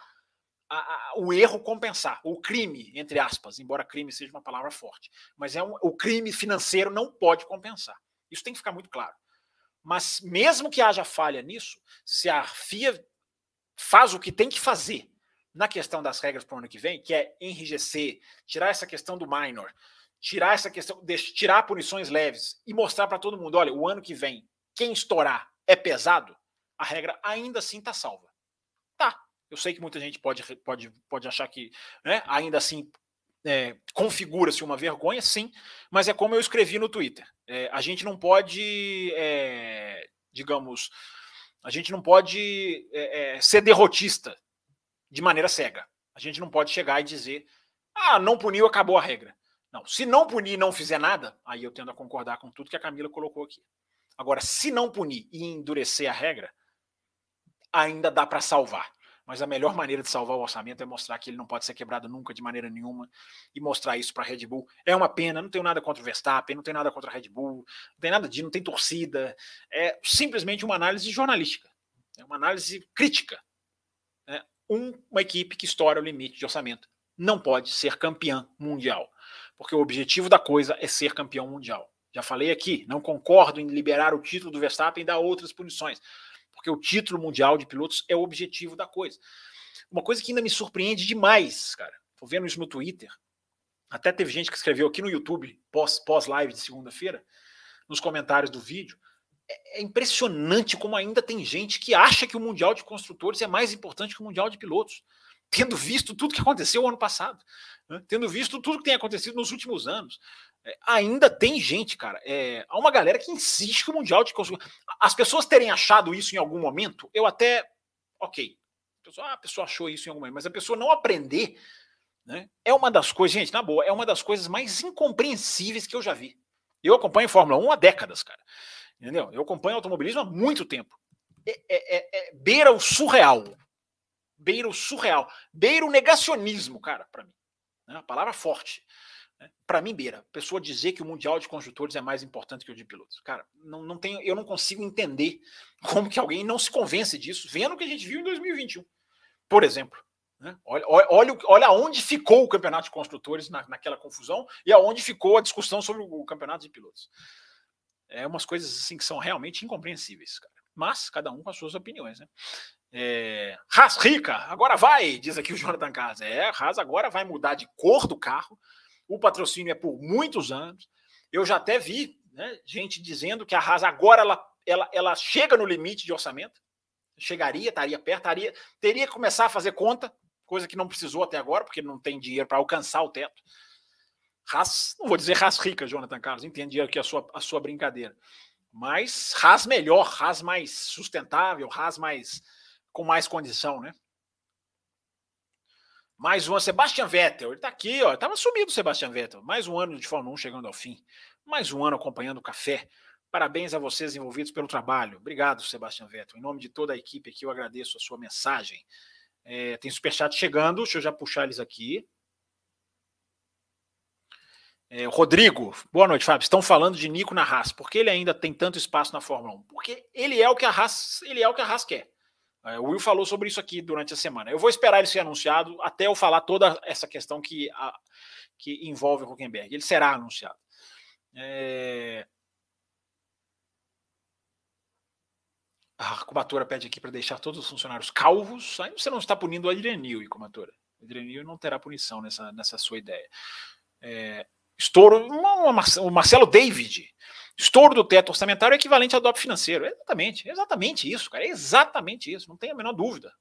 a, a, o erro compensar, o crime, entre aspas, embora crime seja uma palavra forte. Mas é um, o crime financeiro não pode compensar. Isso tem que ficar muito claro. Mas mesmo que haja falha nisso, se a FIA faz o que tem que fazer na questão das regras para o ano que vem, que é enrijecer, tirar essa questão do minor, tirar essa questão, tirar punições leves e mostrar para todo mundo, olha, o ano que vem, quem estourar é pesado, a regra ainda assim está salva. Tá. Eu sei que muita gente pode, pode, pode achar que né, ainda assim é, configura-se uma vergonha, sim, mas é como eu escrevi no Twitter. É, a gente não pode, é, digamos, a gente não pode é, é, ser derrotista de maneira cega. A gente não pode chegar e dizer, ah, não puniu, acabou a regra. Não, se não punir e não fizer nada, aí eu tendo a concordar com tudo que a Camila colocou aqui. Agora, se não punir e endurecer a regra, ainda dá para salvar. Mas a melhor maneira de salvar o orçamento é mostrar que ele não pode ser quebrado nunca de maneira nenhuma e mostrar isso para a Red Bull. É uma pena, não tenho nada contra o Verstappen, não tenho nada contra a Red Bull, não tem nada de, não tem torcida. É simplesmente uma análise jornalística, é uma análise crítica. É um, uma equipe que estoura o limite de orçamento não pode ser campeã mundial, porque o objetivo da coisa é ser campeão mundial. Já falei aqui, não concordo em liberar o título do Verstappen e dar outras punições porque o título mundial de pilotos é o objetivo da coisa. Uma coisa que ainda me surpreende demais, cara, tô vendo isso no Twitter, até teve gente que escreveu aqui no YouTube, pós, pós-live de segunda-feira, nos comentários do vídeo, é, é impressionante como ainda tem gente que acha que o Mundial de Construtores é mais importante que o Mundial de Pilotos, tendo visto tudo que aconteceu ano passado, né? tendo visto tudo que tem acontecido nos últimos anos. É, ainda tem gente, cara. É, há uma galera que insiste que o Mundial de Construtores. As pessoas terem achado isso em algum momento, eu até. Ok. A pessoa, ah, a pessoa achou isso em algum momento, mas a pessoa não aprender. Né, é uma das coisas, gente, na boa, é uma das coisas mais incompreensíveis que eu já vi. Eu acompanho Fórmula 1 há décadas, cara. Entendeu? Eu acompanho automobilismo há muito tempo. É, é, é, é beira o surreal. Beira o surreal. Beira o negacionismo, cara, para mim. Né? A palavra forte. Para mim, Beira, pessoa dizer que o Mundial de Construtores é mais importante que o de pilotos. Cara, não, não tenho, eu não consigo entender (laughs) como que alguém não se convence disso, vendo o que a gente viu em 2021. Por exemplo. Né? Olha, olha, olha aonde ficou o campeonato de construtores na, naquela confusão e aonde ficou a discussão sobre o campeonato de pilotos. É umas coisas assim que são realmente incompreensíveis, cara. Mas cada um com as suas opiniões, né? É, Haas rica, agora vai, diz aqui o Jonathan Casa. É, Haas agora vai mudar de cor do carro, o patrocínio é por muitos anos. Eu já até vi né, gente dizendo que a Haas agora ela, ela, ela chega no limite de orçamento, chegaria, estaria perto, estaria, teria que começar a fazer conta, coisa que não precisou até agora, porque não tem dinheiro para alcançar o teto. Haas, não vou dizer Haas rica, Jonathan Carlos, entendi aqui a sua, a sua brincadeira. Mas Haas melhor, Haas mais sustentável, Haas mais com mais condição, né? Mais um, Sebastian Vettel. Ele tá aqui, ó. Tava sumido o Sebastian Vettel. Mais um ano de Fórmula 1 chegando ao fim. Mais um ano acompanhando o café. Parabéns a vocês envolvidos pelo trabalho. Obrigado, Sebastian Vettel. Em nome de toda a equipe aqui, eu agradeço a sua mensagem. É, tem superchat chegando, deixa eu já puxar eles aqui. É, Rodrigo, boa noite, Fábio. Estão falando de Nico na Haas. Por que ele ainda tem tanto espaço na Fórmula 1? Porque ele é o que a Haas, ele é o que a Haas quer. É, o Will falou sobre isso aqui durante a semana. Eu vou esperar ele ser anunciado até eu falar toda essa questão que, a, que envolve o Huckenberg. Ele será anunciado. É... A Comatora pede aqui para deixar todos os funcionários calvos. Aí você não está punindo o Adrianil, e Comatora. O Adrianil não terá punição nessa, nessa sua ideia. É... Estouro. O Marcelo David Estouro do teto orçamentário é equivalente ao DOP financeiro. Exatamente, exatamente isso, cara. É exatamente isso, não tem a menor dúvida.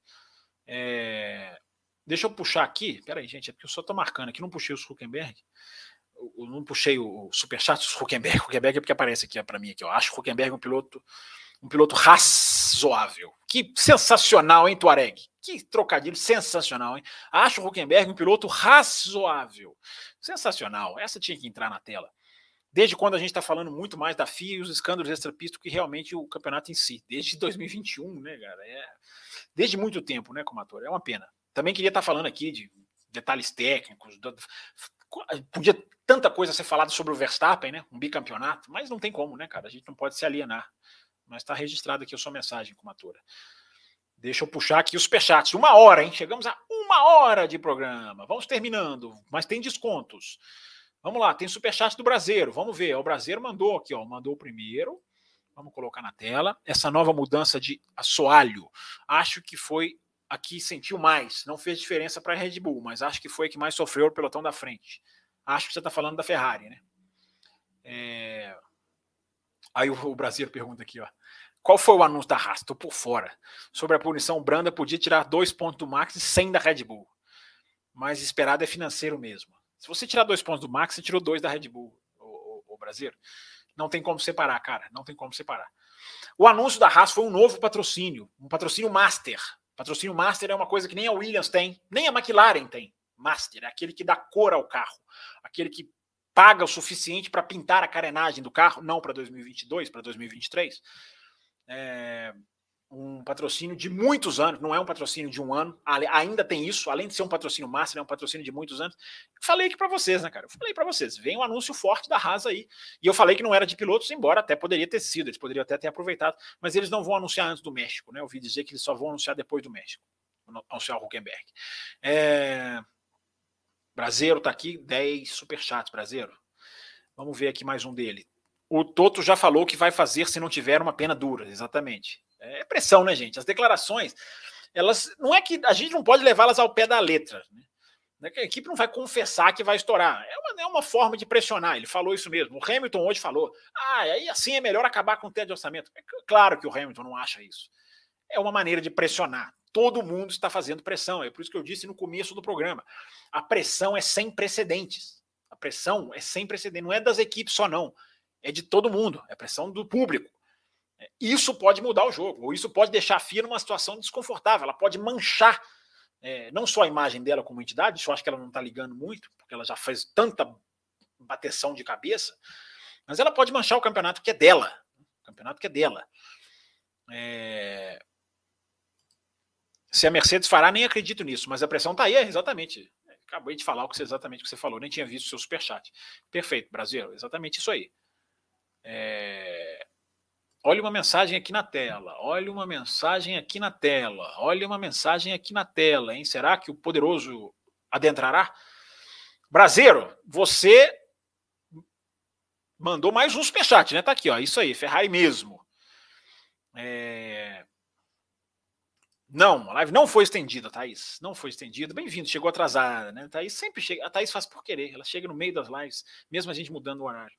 É... Deixa eu puxar aqui. Peraí, gente, é porque eu só estou marcando aqui, não puxei os Huckenberg. Eu não puxei o superchat dos Huckenberg. (laughs) Huckenberg é porque aparece aqui para mim aqui. Eu acho o Huckenberg um piloto um piloto razoável. Que sensacional, hein, Tuareg? Que trocadilho sensacional, hein? Acho o Huckenberg um piloto razoável. Sensacional. Essa tinha que entrar na tela. Desde quando a gente está falando muito mais da FIA e os escândalos extrapisto que realmente o campeonato em si. Desde 2021, né, cara? É... Desde muito tempo, né, Comator? É uma pena. Também queria estar tá falando aqui de detalhes técnicos. Podia tanta coisa ser falada sobre o Verstappen, né? Um bicampeonato, mas não tem como, né, cara? A gente não pode se alienar mas está registrado aqui a sua mensagem, comatura. Deixa eu puxar aqui os superchats. Uma hora, hein? Chegamos a uma hora de programa. Vamos terminando, mas tem descontos. Vamos lá, tem superchat do Brasileiro. Vamos ver. O Brasileiro mandou aqui, ó. Mandou o primeiro. Vamos colocar na tela. Essa nova mudança de assoalho. Acho que foi a que sentiu mais. Não fez diferença para a Red Bull, mas acho que foi a que mais sofreu o pelotão da frente. Acho que você está falando da Ferrari, né? É... Aí o, o Brasil pergunta aqui, ó. Qual foi o anúncio da Haas? Estou por fora. Sobre a punição branda, podia tirar dois pontos do Max e 100 da Red Bull. Mas esperado é financeiro mesmo. Se você tirar dois pontos do Max, você tirou dois da Red Bull, o, o, o Brasil. Não tem como separar, cara. Não tem como separar. O anúncio da Haas foi um novo patrocínio, um patrocínio master. Patrocínio master é uma coisa que nem a Williams tem, nem a McLaren tem. Master é aquele que dá cor ao carro, aquele que paga o suficiente para pintar a carenagem do carro, não para 2022, para 2023. É um patrocínio de muitos anos, não é um patrocínio de um ano, ainda tem isso, além de ser um patrocínio máximo, é um patrocínio de muitos anos. Falei aqui para vocês, né, cara? Eu falei para vocês, vem um anúncio forte da Haas aí. E eu falei que não era de pilotos, embora até poderia ter sido, eles poderiam até ter aproveitado, mas eles não vão anunciar antes do México, né? Eu ouvi dizer que eles só vão anunciar depois do México, anunciar o Huckenberg. É... Brasileiro tá aqui, 10 superchats, Brasileiro. Vamos ver aqui mais um dele. O Toto já falou que vai fazer se não tiver uma pena dura, exatamente. É pressão, né, gente? As declarações, elas não é que a gente não pode levá-las ao pé da letra, né? É a equipe não vai confessar que vai estourar. É uma, é uma forma de pressionar. Ele falou isso mesmo. O Hamilton hoje falou: ah, aí assim é melhor acabar com o teto de orçamento. É claro que o Hamilton não acha isso. É uma maneira de pressionar todo mundo está fazendo pressão. É por isso que eu disse no começo do programa. A pressão é sem precedentes. A pressão é sem precedentes. Não é das equipes só, não. É de todo mundo. É pressão do público. Isso pode mudar o jogo. Ou isso pode deixar a FIA numa situação desconfortável. Ela pode manchar é, não só a imagem dela como entidade. Isso eu acho que ela não está ligando muito, porque ela já fez tanta bateção de cabeça. Mas ela pode manchar o campeonato que é dela. O campeonato que é dela. É, se a Mercedes fará, nem acredito nisso, mas a pressão está aí, é exatamente. Acabei de falar o que você, exatamente o que você falou, nem tinha visto o seu superchat. Perfeito, Brasil, exatamente isso aí. É... Olha uma mensagem aqui na tela, olha uma mensagem aqui na tela, olha uma mensagem aqui na tela, hein? Será que o poderoso adentrará? Brasileiro, você mandou mais um superchat, né? Tá aqui, ó. Isso aí, Ferrari mesmo. É... Não, a live não foi estendida, Thaís. Não foi estendida. Bem-vindo, chegou atrasada, né? Thaís sempre chega. A Thaís faz por querer, ela chega no meio das lives, mesmo a gente mudando o horário.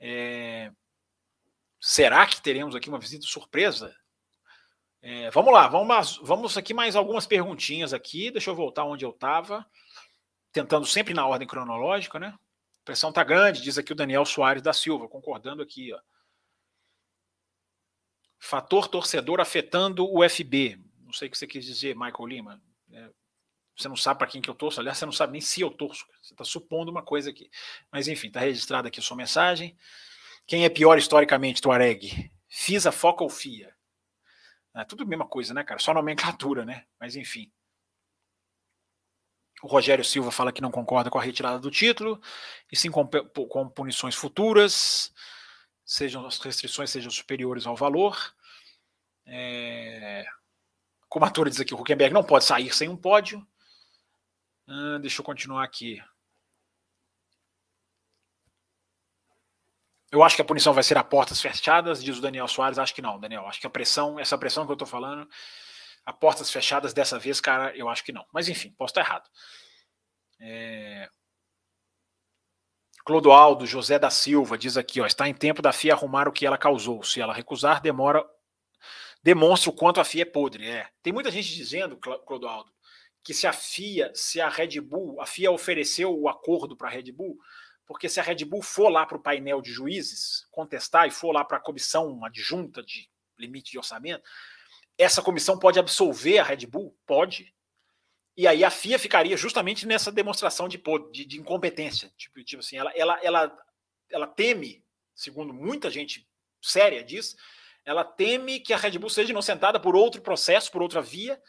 É... Será que teremos aqui uma visita surpresa? É, vamos lá, vamos, vamos aqui mais algumas perguntinhas aqui. Deixa eu voltar onde eu estava. Tentando sempre na ordem cronológica, né? A pressão tá grande, diz aqui o Daniel Soares da Silva, concordando aqui, ó. Fator torcedor afetando o FB não sei o que você quis dizer, Michael Lima. É, você não sabe para quem que eu torço, aliás, você não sabe nem se eu torço. Você está supondo uma coisa aqui. Mas enfim, está registrada aqui a sua mensagem. Quem é pior historicamente, Tuareg? FISA, FOCA ou FIA? É tudo a mesma coisa, né, cara? Só nomenclatura, né? Mas enfim. O Rogério Silva fala que não concorda com a retirada do título, e sim com, com punições futuras, sejam as restrições sejam superiores ao valor. É, como a Arthur diz aqui, o Huckenberg não pode sair sem um pódio. Ah, deixa eu continuar aqui. Eu acho que a punição vai ser a portas fechadas, diz o Daniel Soares. Acho que não, Daniel. Acho que a pressão, essa pressão que eu estou falando, a portas fechadas dessa vez, cara, eu acho que não. Mas enfim, posso estar errado. É... Clodoaldo José da Silva diz aqui, ó, está em tempo da FIA arrumar o que ela causou. Se ela recusar, demora demonstra o quanto a FIA é podre. É. Tem muita gente dizendo, Clodoaldo, que se a FIA, se a Red Bull, a FIA ofereceu o acordo para a Red Bull, porque se a Red Bull for lá para o painel de juízes contestar e for lá para a comissão adjunta de limite de orçamento, essa comissão pode absolver a Red Bull? Pode. E aí a FIA ficaria justamente nessa demonstração de, de, de incompetência. Tipo, tipo assim, ela, ela, ela, ela teme, segundo muita gente séria diz, ela teme que a Red Bull seja inocentada por outro processo, por outra via,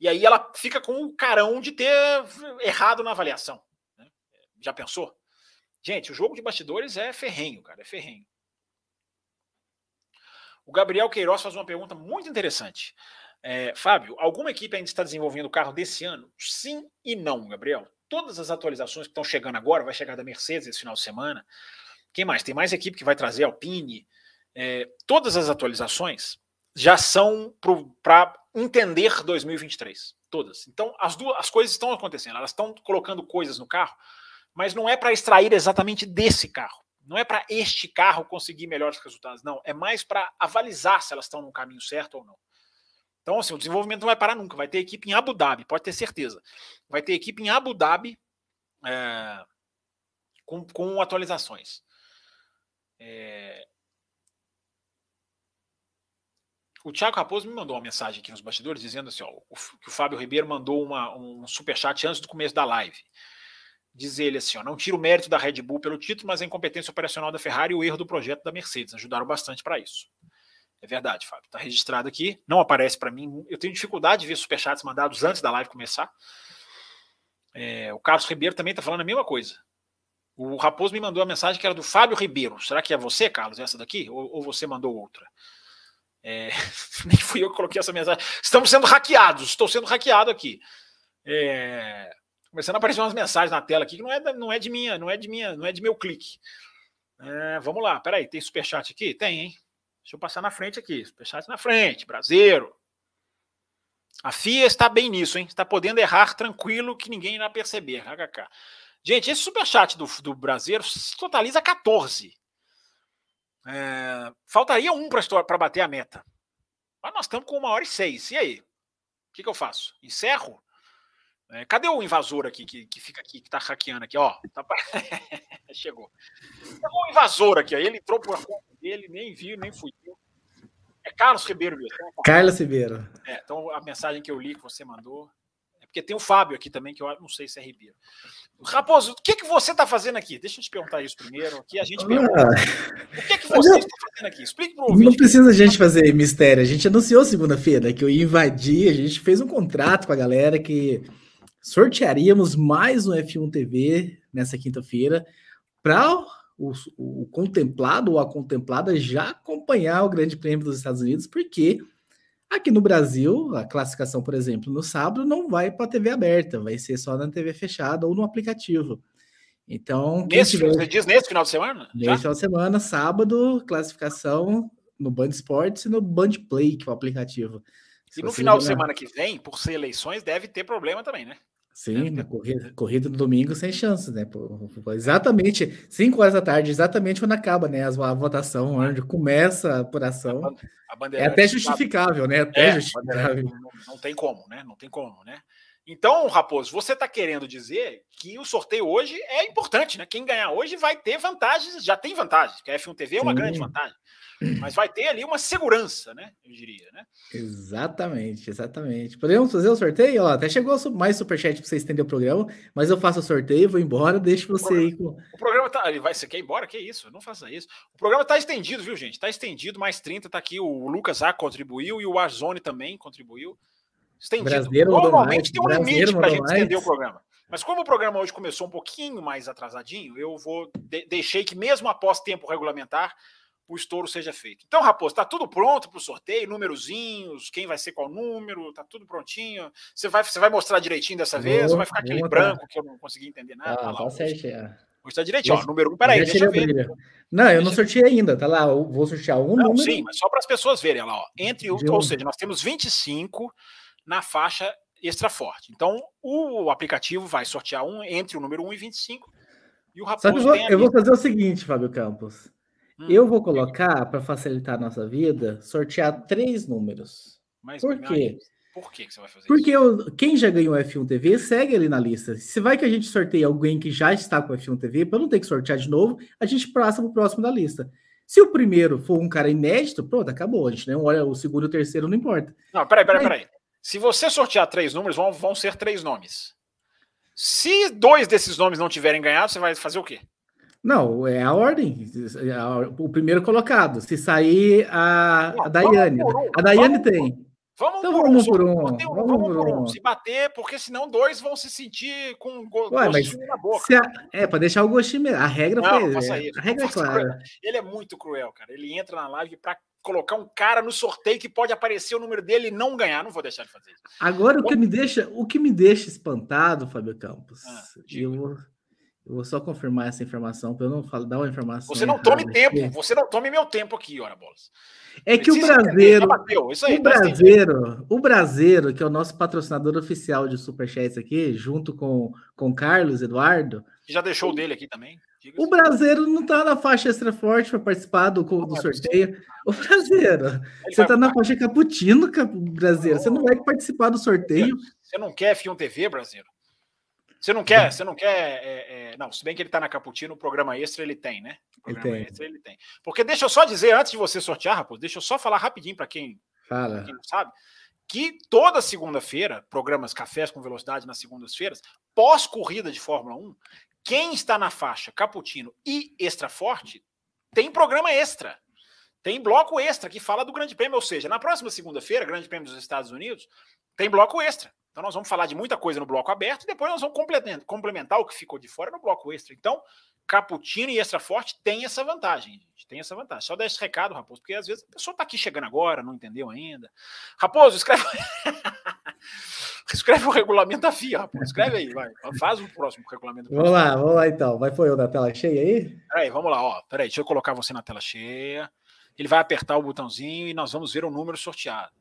e aí ela fica com o carão de ter errado na avaliação. Né? Já pensou? Gente, o jogo de bastidores é ferrenho, cara, é ferrenho. O Gabriel Queiroz faz uma pergunta muito interessante. É, Fábio, alguma equipe ainda está desenvolvendo o carro desse ano? Sim e não, Gabriel. Todas as atualizações que estão chegando agora, vai chegar da Mercedes esse final de semana. Quem mais? Tem mais equipe que vai trazer Alpine. É, todas as atualizações já são para entender 2023. Todas. Então, as, duas, as coisas estão acontecendo. Elas estão colocando coisas no carro, mas não é para extrair exatamente desse carro. Não é para este carro conseguir melhores resultados. Não. É mais para avalizar se elas estão no caminho certo ou não. Então, assim, o desenvolvimento não vai parar nunca. Vai ter equipe em Abu Dhabi, pode ter certeza. Vai ter equipe em Abu Dhabi é, com, com atualizações. É... O Thiago Raposo me mandou uma mensagem aqui nos bastidores dizendo assim: ó, que o Fábio Ribeiro mandou uma, um superchat antes do começo da live. Diz ele assim: ó, não tira o mérito da Red Bull pelo título, mas a incompetência operacional da Ferrari e o erro do projeto da Mercedes. Ajudaram bastante para isso. É verdade, Fábio. Está registrado aqui. Não aparece para mim. Eu tenho dificuldade de ver superchats mandados antes da live começar. É, o Carlos Ribeiro também está falando a mesma coisa. O Raposo me mandou a mensagem que era do Fábio Ribeiro. Será que é você, Carlos, essa daqui? Ou, ou você mandou outra? É, (laughs) nem fui eu que coloquei essa mensagem. Estamos sendo hackeados. Estou sendo hackeado aqui. É, começando a aparecer umas mensagens na tela aqui que não é, não é de minha, não é de minha, não é de meu clique. É, vamos lá, peraí, tem superchat aqui? Tem, hein? Deixa eu passar na frente aqui. Superchat na frente, Brasileiro. A FIA está bem nisso, hein? Está podendo errar tranquilo que ninguém irá perceber. HK. Gente, esse superchat do, do Brasileiro totaliza 14. É, faltaria um para bater a meta. Mas nós estamos com uma hora e seis. E aí? O que, que eu faço? Encerro? É, cadê o invasor aqui que, que fica aqui, que tá hackeando aqui? Ó, tá... (laughs) chegou. Chegou um invasor aqui, ó. Ele entrou por conta dele, nem viu, nem fui É Carlos Ribeiro mesmo. Carlos Ribeiro. É, então a mensagem que eu li que você mandou. É porque tem o Fábio aqui também, que eu não sei se é Ribeiro. Raposo, o que, que você está fazendo aqui? Deixa eu te perguntar isso primeiro. Aqui a gente pergunta. Ah, o que, que você está fazendo aqui? Explique para o ouvinte. Não precisa a gente fazer mistério. A gente anunciou segunda-feira que eu ia invadir, a gente fez um contrato com a galera que sortearíamos mais um F1 TV nessa quinta-feira para o, o, contemplado ou a contemplada já acompanhar o Grande Prêmio dos Estados Unidos, porque aqui no Brasil, a classificação, por exemplo, no sábado não vai para a TV aberta, vai ser só na TV fechada ou no aplicativo. Então, nesse, tiver... você diz nesse final de semana? Nesse já? final de semana, sábado, classificação no Band Esportes e no Band Play, que é o aplicativo. Se e no final de semana que vem, por ser eleições, deve ter problema também, né? Sim, na corrida, corrida do domingo sem chances, né? exatamente, 5 horas da tarde, exatamente quando acaba, né? A votação, onde começa a apuração. A é até justificável, né? Até é, justificável. Não, não, tem como, né? Não tem como, né? Então, Raposo, você está querendo dizer que o sorteio hoje é importante, né? Quem ganhar hoje vai ter vantagens, já tem vantagens, porque a F1 TV é uma Sim. grande vantagem. Mas vai ter ali uma segurança, né? Eu diria, né? Exatamente, exatamente. Podemos fazer o sorteio? Ó, até chegou mais superchat para você estender o programa, mas eu faço o sorteio, vou embora, deixo você aí com. O programa tá. Ele vai, você quer ir embora? Que isso? Não faça isso. O programa tá estendido, viu, gente? Tá estendido, mais 30, tá aqui. O Lucas A contribuiu e o Warzone também contribuiu. Estendido. Brasileiro Normalmente tem um limite para a gente estender o programa. Mas como o programa hoje começou um pouquinho mais atrasadinho, eu vou de deixei que mesmo após tempo regulamentar o estouro seja feito. Então, Raposo, está tudo pronto para o sorteio, númerozinhos, quem vai ser qual número, está tudo prontinho. Você vai, você vai mostrar direitinho dessa vez vai ficar aquele branco que eu não consegui entender nada? Ah, tá certo. É. Está direitinho, ó, número um, peraí, deixa eu ver. Não, eu não sorteei ainda, tá lá, eu vou sortear um não, número. Sim, mas só para as pessoas verem lá, ó, entre, o, ou seja, nós temos 25 na faixa extra forte. Então, o aplicativo vai sortear um entre o número 1 e 25 E o Raposo eu vou, eu vou fazer o seguinte, Fábio Campos. Hum, eu vou colocar, para facilitar a nossa vida, sortear três números. Mas, Por quê? Por que, você vai fazer Porque isso? Porque quem já ganhou F1 TV segue ali na lista. Se vai que a gente sorteia alguém que já está com F1 TV, para não ter que sortear de novo, a gente passa para o próximo da lista. Se o primeiro for um cara inédito, pronto, acabou. A gente não olha o segundo e o terceiro, não importa. Não, peraí, peraí, peraí. Se você sortear três números, vão, vão ser três nomes. Se dois desses nomes não tiverem ganhado, você vai fazer o quê? Não, é a ordem. O primeiro colocado. Se sair a, a Daiane. A Daiane tem. Vamos então por vamos um, por um. Vamos, vamos por um. Se bater, porque senão dois vão se sentir com go Ué, gostinho na boca. A, é, para deixar o gostinho mesmo. A regra não, foi. É, a regra é clara. Ele é muito cruel, cara. Ele entra na live para colocar um cara no sorteio que pode aparecer o número dele e não ganhar. Não vou deixar de fazer isso. Agora, o que me deixa, o que me deixa espantado, Fábio Campos, ah, eu, eu vou só confirmar essa informação para eu não falar, dar uma informação. Você não tome tempo, você não tome meu tempo aqui, ora bolas. É que o brasileiro, aí, o brasileiro, o brasileiro, que é o nosso patrocinador oficial de superchats aqui, junto com com Carlos Eduardo, que já deixou o dele aqui também. O brasileiro não tá na faixa extra forte para participar do, do sorteio. O brasileiro, você tá na faixa caputino, brasileiro. Você não vai participar do sorteio. Você não quer F1 TV, brasileiro? Você não quer, você não quer. É, é, não, se bem que ele está na Caputino, o programa extra ele tem, né? O programa ele tem. extra ele tem. Porque deixa eu só dizer, antes de você sortear, Raposo, deixa eu só falar rapidinho para quem, quem, não sabe, que toda segunda-feira, programas Cafés com Velocidade nas segundas-feiras, pós-corrida de Fórmula 1, quem está na faixa Caputino e Extra Forte tem programa extra. Tem bloco extra que fala do Grande Prêmio, ou seja, na próxima segunda-feira, Grande Prêmio dos Estados Unidos, tem bloco extra. Então, nós vamos falar de muita coisa no bloco aberto e depois nós vamos complementar o que ficou de fora no bloco extra. Então, Caputino e Extra Forte tem essa vantagem, gente. Tem essa vantagem. Só dar esse recado, Raposo, porque às vezes a pessoa está aqui chegando agora, não entendeu ainda. Raposo, escreve. (laughs) escreve o regulamento da FIA, Raposo. Escreve aí, vai. Faz o próximo regulamento. Vamos lá, vamos lá então. Vai foi eu na tela cheia aí? Peraí, vamos lá, ó. Peraí, deixa eu colocar você na tela cheia. Ele vai apertar o botãozinho e nós vamos ver o número sorteado.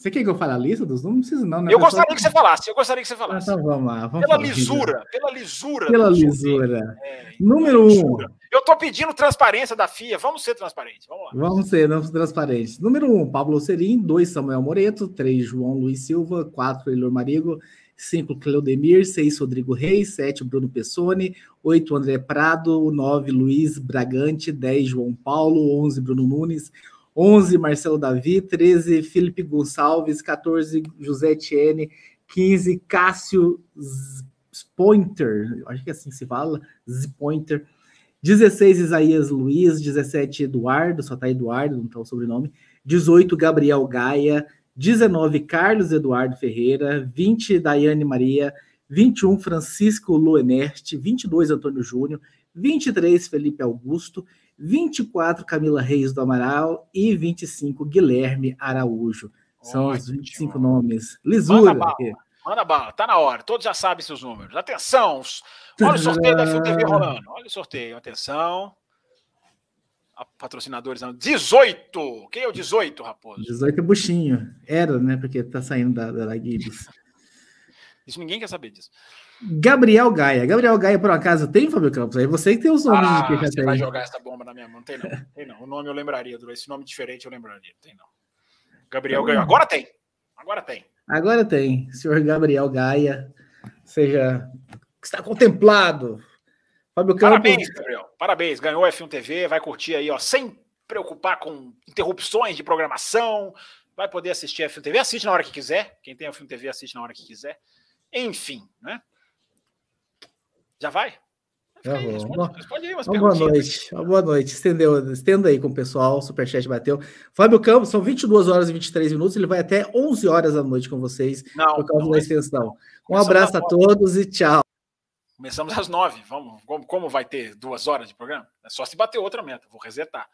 Você quer que eu fale a lista dos números? Não precisa, não. Né? Eu gostaria que você falasse. Eu gostaria que você falasse. Ah, então vamos lá. Vamos pela falar, lisura. Pela lisura. Pela lisura. É, Número um. Eu estou pedindo transparência da FIA. Vamos ser transparentes. Vamos lá. Vamos ser, vamos transparentes. Número um, Pablo Serim. Dois, Samuel Moreto. Três, João Luiz Silva. Quatro, Elor Marigo. Cinco, Cleodemir. Seis, Rodrigo Reis. Sete, Bruno Pessoni. Oito, André Prado. Nove, Luiz Bragante. Dez, João Paulo. Onze, Bruno Nunes. 11, Marcelo Davi, 13, Felipe Gonçalves, 14, José Etienne, 15, Cássio Pointer, acho que é assim se fala, Pointer, 16, Isaías Luiz, 17, Eduardo, só tá Eduardo, não tá o sobrenome, 18, Gabriel Gaia, 19, Carlos Eduardo Ferreira, 20, Daiane Maria, 21, Francisco Luenert, 22, Antônio Júnior, 23, Felipe Augusto, 24, Camila Reis do Amaral e 25, Guilherme Araújo. São Ótimo. os 25 nomes. Lisura. Manda bala, manda bala, tá na hora. Todos já sabem seus números. Atenção! Olha o sorteio da FUTV (laughs) rolando. Olha o sorteio, atenção. A patrocinadores 18. Quem é o 18, Raposo? 18 é buchinho. Era, né? Porque tá saindo da, da, da. Isso ninguém quer saber disso. Gabriel Gaia. Gabriel Gaia, por acaso, tem, Fábio Campos? Aí você que tem os nomes ah, de quem já tem. vai jogar essa bomba na minha mão. Tem não. Tem não. O nome eu lembraria. Esse nome diferente eu lembraria. Tem não. Gabriel Gaia. Agora tem. Agora tem. Agora tem. Senhor Gabriel Gaia. Seja. Está contemplado. Fábio Campos. Parabéns, Gabriel. Parabéns. Ganhou F1 TV. Vai curtir aí, ó. Sem preocupar com interrupções de programação. Vai poder assistir F1 TV. Assiste na hora que quiser. Quem tem F1 TV, assiste na hora que quiser. Enfim, né? Já vai? Já aí, responde, responde aí boa noite. boa noite. Estendeu, estenda aí com o pessoal. O Superchat bateu. Fábio Campos, são 22 horas e 23 minutos. Ele vai até 11 horas da noite com vocês não, por causa não, da extensão. Um abraço a todos e tchau. Começamos às 9. Vamos, como, como vai ter duas horas de programa? É só se bater outra meta. Vou resetar.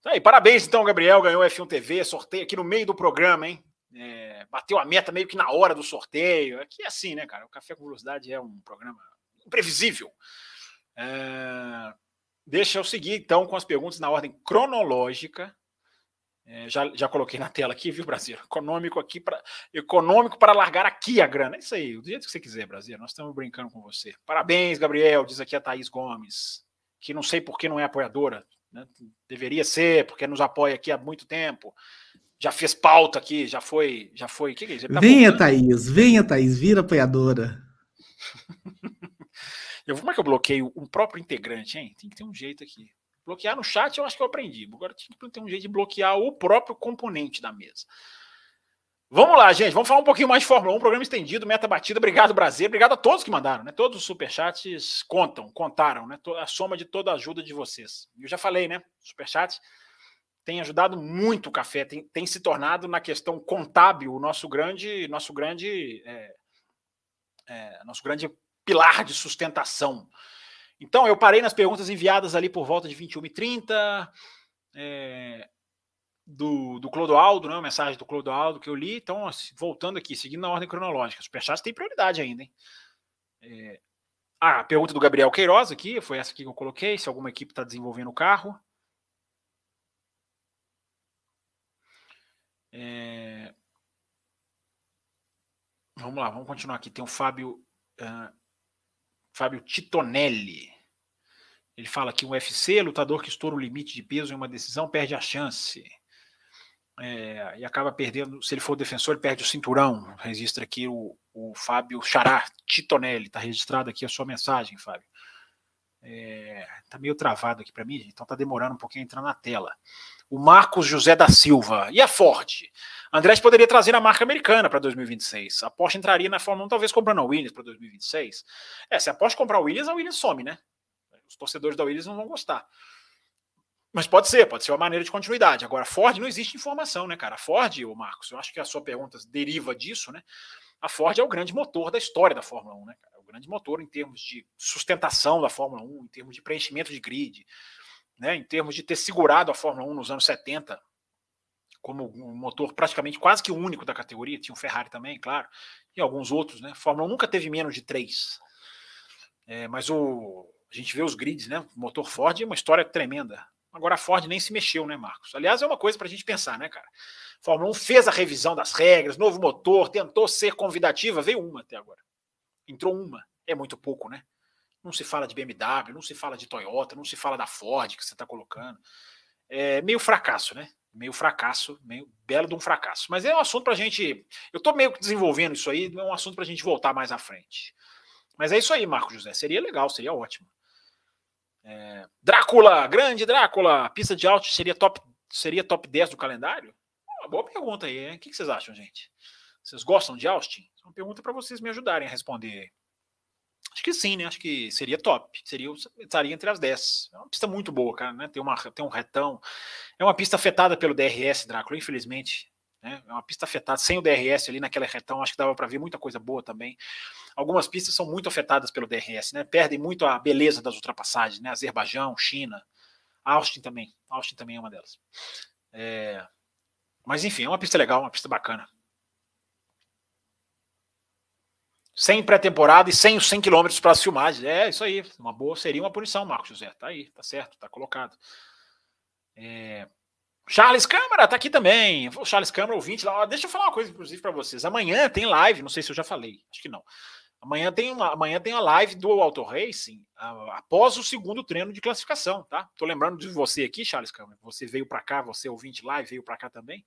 Tá aí, parabéns então, Gabriel. Ganhou F1 TV. Sorteio aqui no meio do programa, hein? É, bateu a meta meio que na hora do sorteio. Aqui é assim, né, cara? O Café com Velocidade é um programa imprevisível. É... Deixa eu seguir então com as perguntas na ordem cronológica. É, já, já coloquei na tela aqui, viu, Brasil? (laughs) Econômico aqui para econômico para largar aqui a grana. É isso aí, do jeito que você quiser, Brasil. Nós estamos brincando com você. Parabéns, Gabriel, diz aqui a Thaís Gomes, que não sei por que não é apoiadora. Né? Deveria ser, porque nos apoia aqui há muito tempo. Já fez pauta aqui, já foi. Já foi. Que que é isso? Tá venha, voltando. Thaís, venha, Thaís, vira apoiadora. (laughs) eu, como é que eu bloqueio um próprio integrante, hein? Tem que ter um jeito aqui. Bloquear no chat eu acho que eu aprendi. Agora tem que ter um jeito de bloquear o próprio componente da mesa. Vamos lá, gente. Vamos falar um pouquinho mais de Fórmula 1, programa estendido, meta batida. Obrigado, Brasil. Obrigado a todos que mandaram, né? Todos os superchats contam, contaram, né? A soma de toda a ajuda de vocês. Eu já falei, né? Superchat tem ajudado muito o café, tem, tem se tornado na questão contábil o nosso grande, nosso grande, é, é, nosso grande pilar de sustentação. Então, eu parei nas perguntas enviadas ali por volta de 21h30, é, do, do Clodoaldo, né? A mensagem do Clodoaldo que eu li. Então, assim, voltando aqui, seguindo na ordem cronológica. Superchat tem prioridade ainda, hein? É, ah, a pergunta do Gabriel Queiroz aqui, foi essa aqui que eu coloquei, se alguma equipe está desenvolvendo o carro. É... Vamos lá, vamos continuar aqui. Tem o Fábio, uh, Fábio Titonelli. Ele fala que o UFC, lutador que estoura o limite de peso em uma decisão, perde a chance. É, e acaba perdendo, se ele for defensor, ele perde o cinturão. Registra aqui o, o Fábio Xará Titonelli. Está registrado aqui a sua mensagem, Fábio. É, tá meio travado aqui para mim, então tá demorando um pouquinho a entrar na tela. O Marcos José da Silva. E a Ford? André poderia trazer a marca americana para 2026. A Porsche entraria na Fórmula 1, talvez comprando a Williams para 2026. É, se a Porsche comprar a Williams, a Williams some, né? Os torcedores da Williams não vão gostar. Mas pode ser, pode ser uma maneira de continuidade. Agora, Ford não existe informação, né, cara? A Ford, o Marcos, eu acho que a sua pergunta deriva disso, né? A Ford é o grande motor da história da Fórmula 1, né? É o grande motor em termos de sustentação da Fórmula 1, em termos de preenchimento de grid, né? Em termos de ter segurado a Fórmula 1 nos anos 70 como um motor praticamente quase que único da categoria, tinha o Ferrari também, claro, e alguns outros, né? A Fórmula 1 nunca teve menos de três. É, mas o, a gente vê os grids, né? O motor Ford é uma história tremenda. Agora a Ford nem se mexeu, né, Marcos? Aliás, é uma coisa para a gente pensar, né, cara? A Fórmula 1 fez a revisão das regras, novo motor, tentou ser convidativa, veio uma até agora. Entrou uma. É muito pouco, né? Não se fala de BMW, não se fala de Toyota, não se fala da Ford que você está colocando. É meio fracasso, né? Meio fracasso, meio belo de um fracasso. Mas é um assunto para a gente. Eu estou meio que desenvolvendo isso aí, é um assunto para a gente voltar mais à frente. Mas é isso aí, Marco José. Seria legal, seria ótimo. É, Drácula, grande Drácula, pista de Austin seria top, seria top 10 do calendário? Uma boa pergunta aí, hein? O que vocês acham, gente? Vocês gostam de Austin? É uma pergunta para vocês me ajudarem a responder. Acho que sim, né? Acho que seria top. Seria, estaria entre as 10. É uma pista muito boa, cara, né? Tem, uma, tem um retão. É uma pista afetada pelo DRS, Drácula, infelizmente. Né? É uma pista afetada, sem o DRS ali naquela retão, acho que dava para ver muita coisa boa também. Algumas pistas são muito afetadas pelo DRS, né? Perdem muito a beleza das ultrapassagens, né? Azerbaijão, China, Austin também. Austin também é uma delas. É... Mas enfim, é uma pista legal, uma pista bacana. Sem pré-temporada e sem os 100 km para as filmagens. É isso aí. Uma boa seria uma punição, Marcos José. Tá aí, tá certo, tá colocado. É... Charles Câmara tá aqui também. O Charles Câmara, ouvinte lá. Deixa eu falar uma coisa, inclusive, para vocês. Amanhã tem live, não sei se eu já falei, acho que não. Amanhã tem uma, amanhã tem a live do Auto Racing após o segundo treino de classificação, tá? Tô lembrando de você aqui, Charles Câmara. Você veio para cá, você ouvinte live, veio para cá também.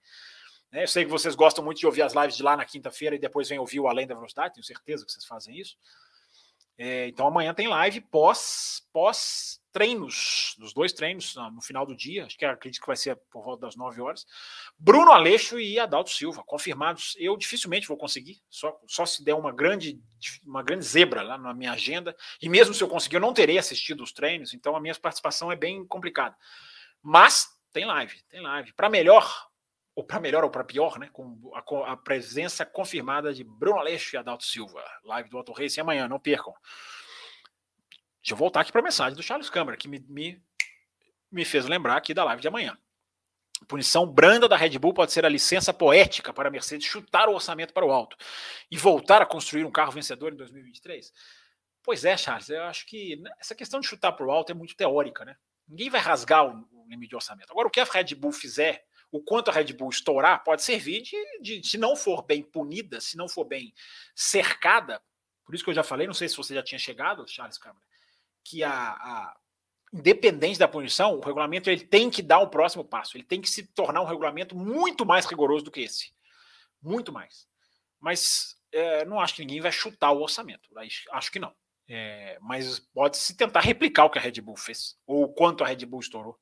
É, eu sei que vocês gostam muito de ouvir as lives de lá na quinta-feira e depois vem ouvir o Além da Velocidade, tenho certeza que vocês fazem isso. É, então amanhã tem live pós, pós treinos, dos dois treinos no final do dia, acho que acredito que vai ser por volta das 9 horas. Bruno Aleixo e Adalto Silva, confirmados. Eu dificilmente vou conseguir, só, só se der uma grande, uma grande zebra lá na minha agenda. E mesmo se eu conseguir, eu não terei assistido os treinos, então a minha participação é bem complicada. Mas tem live, tem live. Para melhor, ou para melhor ou para pior, né? Com a, a, presença confirmada de Bruno Aleixo e Adalto Silva. Live do Auto Racing amanhã, não percam. Deixa eu voltar aqui para a mensagem do Charles Câmara, que me, me, me fez lembrar aqui da live de amanhã. Punição branda da Red Bull pode ser a licença poética para a Mercedes chutar o orçamento para o alto e voltar a construir um carro vencedor em 2023? Pois é, Charles, eu acho que essa questão de chutar para o alto é muito teórica, né? Ninguém vai rasgar o limite de orçamento. Agora, o que a Red Bull fizer, o quanto a Red Bull estourar pode servir de, de, se não for bem punida, se não for bem cercada, por isso que eu já falei, não sei se você já tinha chegado, Charles Câmara, que a, a independente da punição, o regulamento ele tem que dar o próximo passo, ele tem que se tornar um regulamento muito mais rigoroso do que esse. Muito mais. Mas é, não acho que ninguém vai chutar o orçamento. Acho que não. É, mas pode-se tentar replicar o que a Red Bull fez, ou quanto a Red Bull estourou.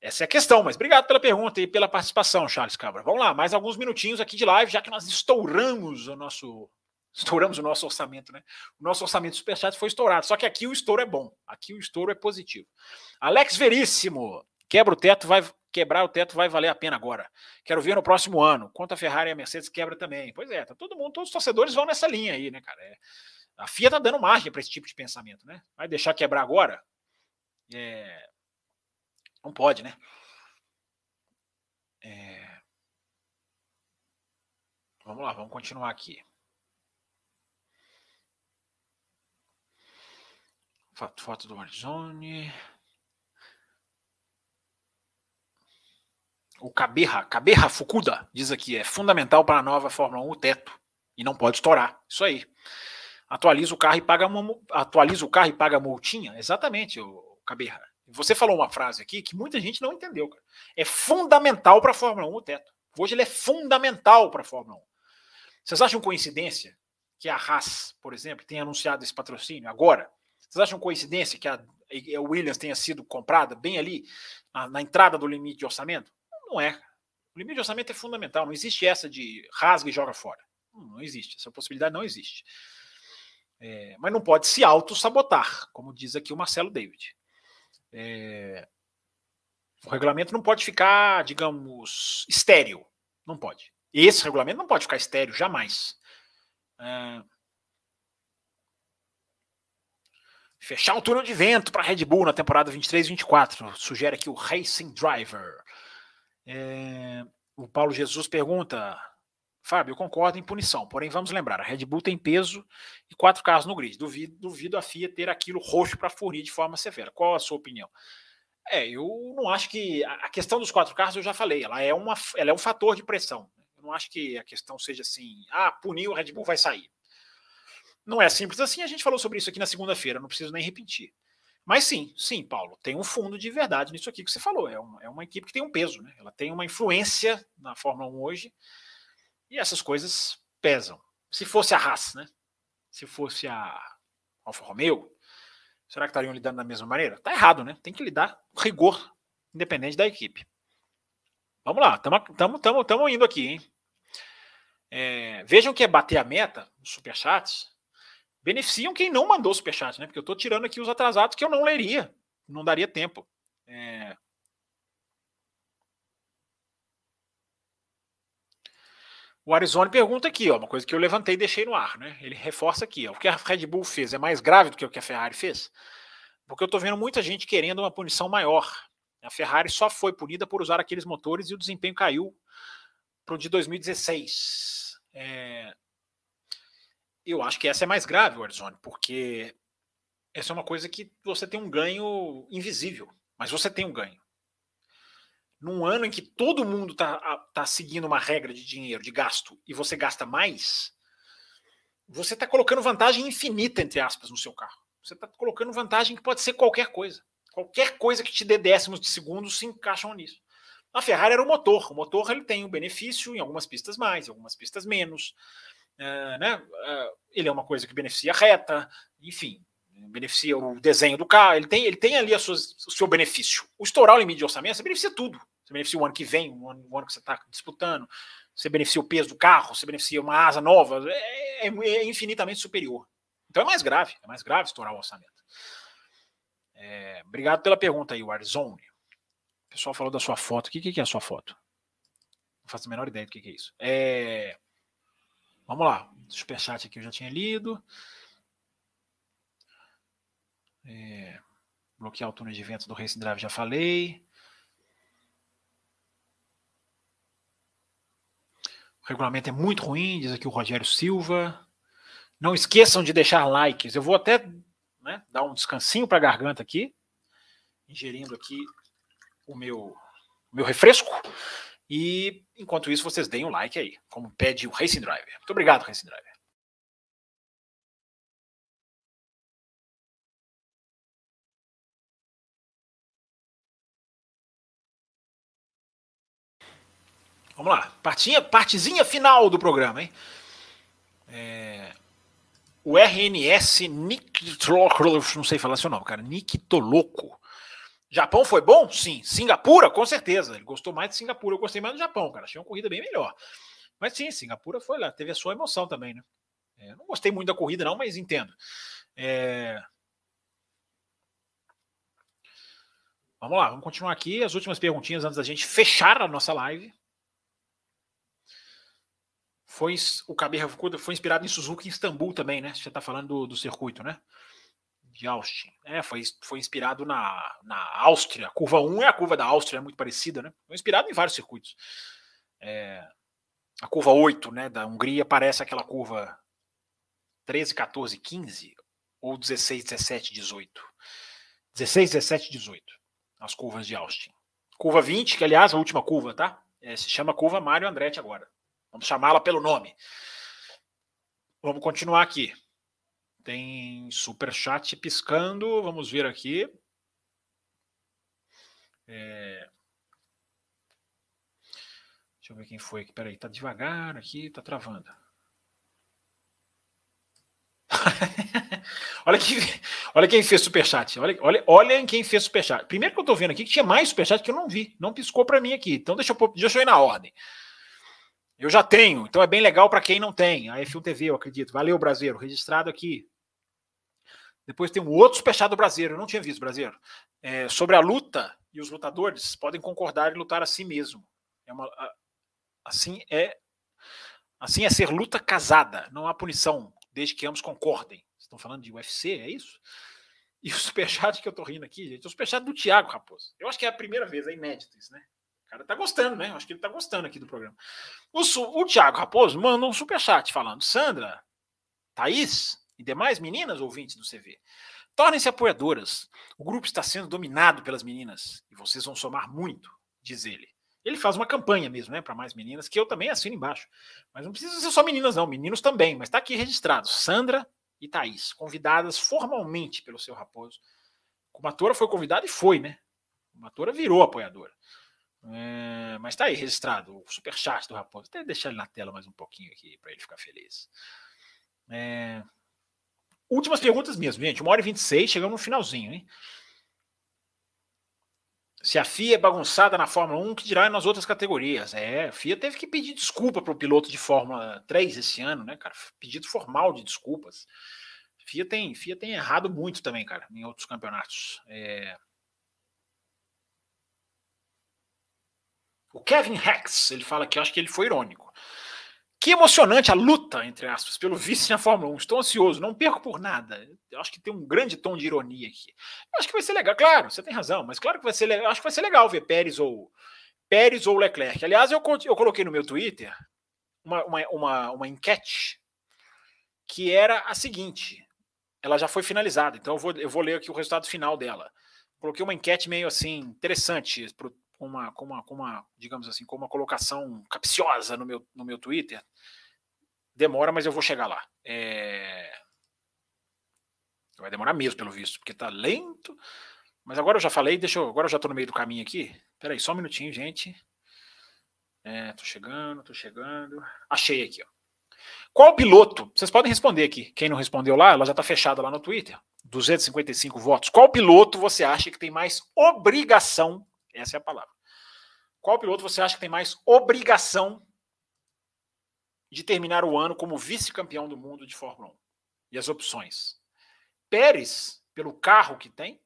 Essa é a questão, mas obrigado pela pergunta e pela participação, Charles Cabra. Vamos lá, mais alguns minutinhos aqui de live, já que nós estouramos o nosso estouramos o nosso orçamento, né? O nosso orçamento superchat foi estourado, só que aqui o estouro é bom, aqui o estouro é positivo. Alex Veríssimo, quebra o teto, vai quebrar o teto vai valer a pena agora. Quero ver no próximo ano. Quanto a Ferrari e a Mercedes quebra também. Pois é, tá todo mundo, todos os torcedores vão nessa linha aí, né, cara? É, a FIA tá dando margem para esse tipo de pensamento, né? Vai deixar quebrar agora? É, não pode, né? É, vamos lá, vamos continuar aqui. Foto, do Warzone. O Caberra, Caberra Fukuda, diz aqui, é fundamental para a nova Fórmula 1 o teto. E não pode estourar. Isso aí. Atualiza o carro e paga uma, atualiza o carro e paga multinha. Exatamente, o Caberra. Você falou uma frase aqui que muita gente não entendeu. Cara. É fundamental para a Fórmula 1 o teto. Hoje ele é fundamental para a Fórmula 1. Vocês acham coincidência que a Haas, por exemplo, tenha anunciado esse patrocínio agora? Vocês acham coincidência que a, Williams tenha sido comprada bem ali, na, na, entrada do limite de orçamento? Não é. O limite de orçamento é fundamental. Não existe essa de rasga e joga fora. Não, não existe. Essa possibilidade não existe. É, mas não pode se auto-sabotar, como diz aqui o Marcelo David. É, o regulamento não pode ficar, digamos, estéreo. Não pode. Esse regulamento não pode ficar estéreo, jamais. É, Fechar um túnel de vento para a Red Bull na temporada 23 e 24, sugere aqui o Racing Driver. É, o Paulo Jesus pergunta: Fábio, eu concordo em punição, porém vamos lembrar, a Red Bull tem peso e quatro carros no grid. Duvido, duvido a FIA ter aquilo roxo para fornir de forma severa. Qual a sua opinião? É, eu não acho que. A questão dos quatro carros eu já falei, ela é, uma, ela é um fator de pressão. Eu não acho que a questão seja assim, ah, puniu, a Red Bull vai sair. Não é simples assim, a gente falou sobre isso aqui na segunda-feira, não preciso nem repetir. Mas sim, sim, Paulo, tem um fundo de verdade nisso aqui que você falou. É uma, é uma equipe que tem um peso, né? Ela tem uma influência na Fórmula 1 hoje e essas coisas pesam. Se fosse a Haas, né? Se fosse a Alfa Romeo, será que estariam lidando da mesma maneira? Tá errado, né? Tem que lidar com rigor, independente da equipe. Vamos lá, estamos indo aqui, hein? É, vejam que é bater a meta nos superchats beneficiam quem não mandou superchat, né? Porque eu estou tirando aqui os atrasados que eu não leria, não daria tempo. É... O Arizona pergunta aqui, ó, uma coisa que eu levantei e deixei no ar, né? Ele reforça aqui, ó, o que a Red Bull fez é mais grave do que o que a Ferrari fez? Porque eu estou vendo muita gente querendo uma punição maior. A Ferrari só foi punida por usar aqueles motores e o desempenho caiu para o de 2016. É, eu acho que essa é mais grave, Warzone, porque essa é uma coisa que você tem um ganho invisível, mas você tem um ganho. Num ano em que todo mundo está tá seguindo uma regra de dinheiro, de gasto, e você gasta mais, você está colocando vantagem infinita, entre aspas, no seu carro. Você está colocando vantagem que pode ser qualquer coisa. Qualquer coisa que te dê décimos de segundo se encaixam nisso. A Ferrari era o motor. O motor ele tem um benefício em algumas pistas mais, em algumas pistas menos. É, né? É, ele é uma coisa que beneficia a reta, enfim, beneficia o desenho do carro, ele tem, ele tem ali a o seu benefício. O estourar o limite de orçamento, você beneficia tudo. Você beneficia o ano que vem, o ano, o ano que você está disputando, você beneficia o peso do carro, você beneficia uma asa nova, é, é, é, infinitamente superior. Então é mais grave, é mais grave estourar o orçamento. É, obrigado pela pergunta aí, Warzone. O pessoal falou da sua foto. O que, que é a sua foto? Não faço a menor ideia do que, que é isso. É, Vamos lá. Superchat aqui eu já tinha lido. É, bloquear o túnel de vento do Race Drive já falei. O regulamento é muito ruim, diz aqui o Rogério Silva. Não esqueçam de deixar likes. Eu vou até né, dar um descansinho para a garganta aqui, ingerindo aqui o meu meu refresco. E enquanto isso, vocês deem o um like aí, como pede o Racing Driver. Muito obrigado, Racing Driver. Vamos lá, partinha, partezinha final do programa, hein? É, o RNS Nictoloco, não sei falar seu nome, cara, Nictoloco. Japão foi bom? Sim. Singapura, com certeza. Ele gostou mais de Singapura. Eu gostei mais do Japão, cara. Achei uma corrida bem melhor. Mas sim, Singapura foi lá. Teve a sua emoção também, né? É, não gostei muito da corrida, não, mas entendo. É... Vamos lá, vamos continuar aqui. As últimas perguntinhas antes da gente fechar a nossa live foi o Kabir foi inspirado em Suzuki em Istambul também, né? Você está falando do, do, circuito, né? De Austin. É, foi, foi inspirado na, na Áustria. A curva 1 é a curva da Áustria, é muito parecida, né? Foi inspirado em vários circuitos. É, a curva 8, né, da Hungria parece aquela curva 13, 14, 15 ou 16, 17, 18. 16, 17, 18. As curvas de Austin. Curva 20, que aliás, a última curva, tá? É, se chama curva Mário Andretti agora. Vamos chamá-la pelo nome. Vamos continuar aqui. Tem super chat piscando. Vamos ver aqui. É... Deixa eu ver quem foi aqui. Peraí, tá devagar aqui, tá travando. (laughs) olha, quem, olha quem fez superchat. Olha, olha, olha quem fez superchat. Primeiro que eu tô vendo aqui que tinha mais superchat que eu não vi. Não piscou para mim aqui. Então deixa eu, deixa eu ir na ordem. Eu já tenho, então é bem legal para quem não tem. A F1 TV, eu acredito. Valeu, Brasileiro, registrado aqui. Depois tem um outro superchat do Brasileiro, eu não tinha visto, Brasileiro. É, sobre a luta e os lutadores podem concordar e lutar a si mesmo. É uma, assim é assim é ser luta casada, não há punição, desde que ambos concordem. Estão falando de UFC, é isso? E o (laughs) superchat que eu tô rindo aqui, gente, é o superchat do Thiago Raposo. Eu acho que é a primeira vez, é inédito isso, né? O cara tá gostando, né? Acho que ele tá gostando aqui do programa. O, o Thiago Raposo manda um superchat falando: Sandra, Thaís e demais meninas ouvintes do CV, tornem-se apoiadoras. O grupo está sendo dominado pelas meninas e vocês vão somar muito, diz ele. Ele faz uma campanha mesmo, né, para mais meninas, que eu também assino embaixo. Mas não precisa ser só meninas, não, meninos também. Mas está aqui registrado: Sandra e Thaís, convidadas formalmente pelo seu Raposo. Como atora foi convidada e foi, né? Como atora virou apoiadora. É, mas tá aí registrado o superchat do Raposo. Até deixar ele na tela mais um pouquinho aqui para ele ficar feliz. É, últimas perguntas mesmo, gente. Uma hora e 26, chegamos no finalzinho, hein? Se a FIA é bagunçada na Fórmula 1, que dirá nas outras categorias? É, a FIA teve que pedir desculpa para o piloto de Fórmula 3 esse ano, né, cara? Pedido formal de desculpas. FIA tem, FIA tem errado muito também, cara, em outros campeonatos. É, O Kevin Rex, ele fala que acho que ele foi irônico. Que emocionante a luta, entre aspas, pelo vice na Fórmula 1. Estou ansioso, não perco por nada. Eu acho que tem um grande tom de ironia aqui. Eu acho que vai ser legal, claro, você tem razão, mas claro que vai ser legal. Acho que vai ser legal ver Pérez ou Pérez ou Leclerc. Aliás, eu, eu coloquei no meu Twitter uma, uma, uma, uma enquete que era a seguinte. Ela já foi finalizada, então eu vou, eu vou ler aqui o resultado final dela. Coloquei uma enquete meio assim interessante com uma, com uma, com uma, digamos assim, com uma colocação capciosa no meu, no meu Twitter. Demora, mas eu vou chegar lá. É... Vai demorar mesmo, pelo visto, porque tá lento. Mas agora eu já falei, deixa eu, agora eu já tô no meio do caminho aqui. Peraí, só um minutinho, gente. É, tô chegando, tô chegando. Achei aqui, ó. Qual piloto? Vocês podem responder aqui. Quem não respondeu lá, ela já tá fechada lá no Twitter. 255 votos. Qual piloto você acha que tem mais obrigação essa é a palavra. Qual piloto você acha que tem mais obrigação de terminar o ano como vice-campeão do mundo de Fórmula 1? E as opções: Pérez, pelo carro que tem,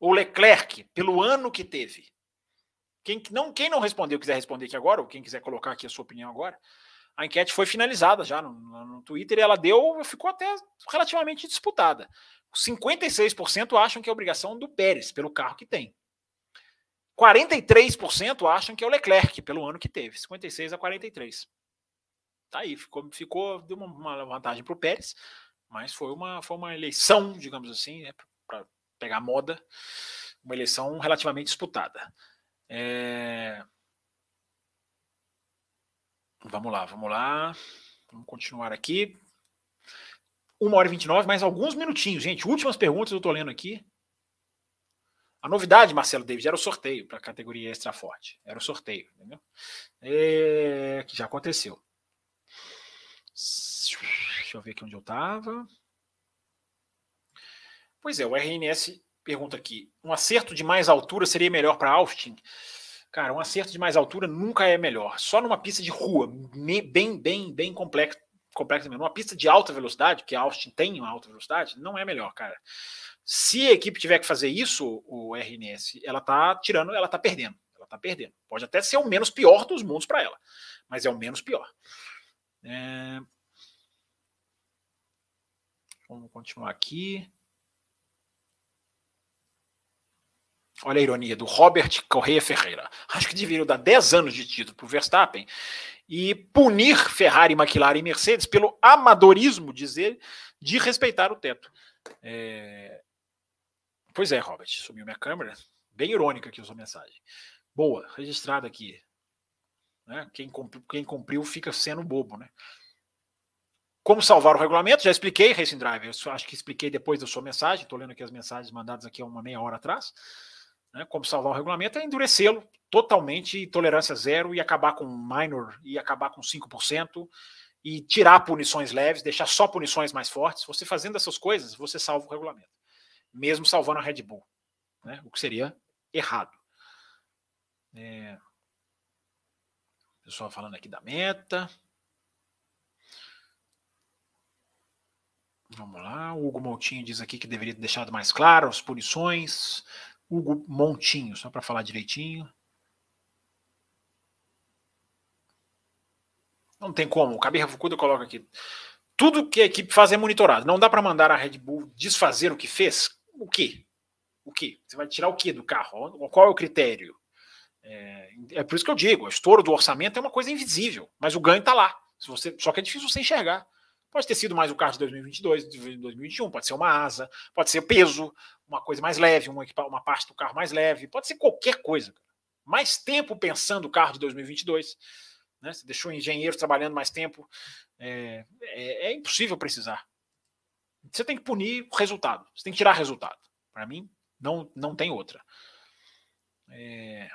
ou Leclerc, pelo ano que teve? Quem não, quem não respondeu, quiser responder aqui agora, ou quem quiser colocar aqui a sua opinião agora, a enquete foi finalizada já no, no Twitter e ela deu, ficou até relativamente disputada. 56% acham que é obrigação do Pérez, pelo carro que tem. 43% acham que é o Leclerc, pelo ano que teve, 56 a 43. Tá aí, ficou, ficou deu uma, vantagem para o Pérez, mas foi uma, foi uma eleição, digamos assim, né, para pegar moda, uma eleição relativamente disputada. É... Vamos lá, vamos lá. Vamos continuar aqui. Uma hora e 29, mais alguns minutinhos, gente. Últimas perguntas eu estou lendo aqui. A novidade, Marcelo David, era o sorteio para a categoria extra forte. Era o sorteio, entendeu? É, que já aconteceu. Deixa eu ver aqui onde eu estava. Pois é, o RNS pergunta aqui: um acerto de mais altura seria melhor para Austin? Cara, um acerto de mais altura nunca é melhor. Só numa pista de rua, bem, bem, bem complexa, complexa mesmo. Numa pista de alta velocidade, que a Austin tem uma alta velocidade, não é melhor, cara. Se a equipe tiver que fazer isso, o RNS, ela tá tirando, ela tá perdendo. Ela tá perdendo. Pode até ser o menos pior dos mundos para ela, mas é o menos pior. É... Vamos continuar aqui. Olha a ironia do Robert Correia Ferreira. Acho que deveriam dar 10 anos de título para o Verstappen e punir Ferrari, McLaren e Mercedes pelo amadorismo, dizer, de respeitar o teto. É... Pois é, Robert, sumiu minha câmera. Bem irônica usou a mensagem. Boa, registrada aqui. Né? Quem, cumpriu, quem cumpriu fica sendo bobo, né? Como salvar o regulamento? Já expliquei, Racing Drive. Eu acho que expliquei depois da sua mensagem. Estou lendo aqui as mensagens mandadas aqui há uma meia hora atrás. Né? Como salvar o regulamento é endurecê-lo totalmente, tolerância zero e acabar com minor e acabar com 5% e tirar punições leves, deixar só punições mais fortes. Você fazendo essas coisas, você salva o regulamento, mesmo salvando a Red Bull, né? o que seria errado. É... Pessoal falando aqui da meta. Vamos lá, o Hugo Montinho diz aqui que deveria ter deixado mais claro as punições. Hugo Montinho, só para falar direitinho. Não tem como. O Cabir Fukuda coloca aqui. Tudo que a equipe faz é monitorado. Não dá para mandar a Red Bull desfazer o que fez? O quê? O quê? Você vai tirar o que do carro? Qual é o critério? É, é, por isso que eu digo: o estouro do orçamento é uma coisa invisível, mas o ganho está lá. Se você, só que é difícil você enxergar. Pode ter sido mais o carro de 2022, de 2021, pode ser uma asa, pode ser peso, uma coisa mais leve, uma, uma parte do carro mais leve, pode ser qualquer coisa. Mais tempo pensando o carro de 2022, né? Você deixou engenheiros trabalhando mais tempo, é, é, é impossível precisar. Você tem que punir o resultado, você tem que tirar resultado. Para mim, não, não tem outra. É,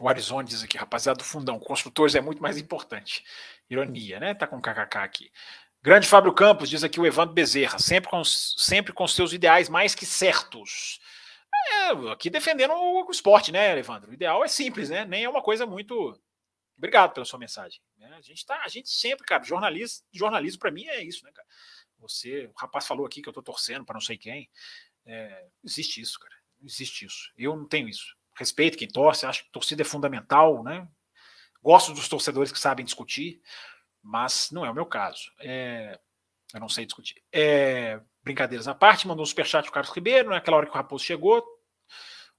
O Arizona diz aqui, rapaziada do fundão, construtores é muito mais importante. Ironia, né? Tá com kkk aqui. Grande Fábio Campos, diz aqui o Evandro Bezerra, sempre com, sempre com seus ideais mais que certos. Aqui defendendo o, esporte, né, Evandro? O ideal é simples, né? Nem é uma coisa muito. Obrigado pela sua mensagem. Né? A gente tá, a gente sempre, cara, jornalismo, jornalismo para mim é isso, né, cara? Você, o rapaz falou aqui que eu tô torcendo para não sei quem. É, existe isso, cara. Existe isso. Eu não tenho isso respeito quem torce, acho que torcida é fundamental, né? Gosto dos torcedores que sabem discutir, mas não é o meu caso. É, eu não sei discutir. É, brincadeiras à parte, mandou um superchat o Carlos Ribeiro, naquela hora que o Raposo chegou.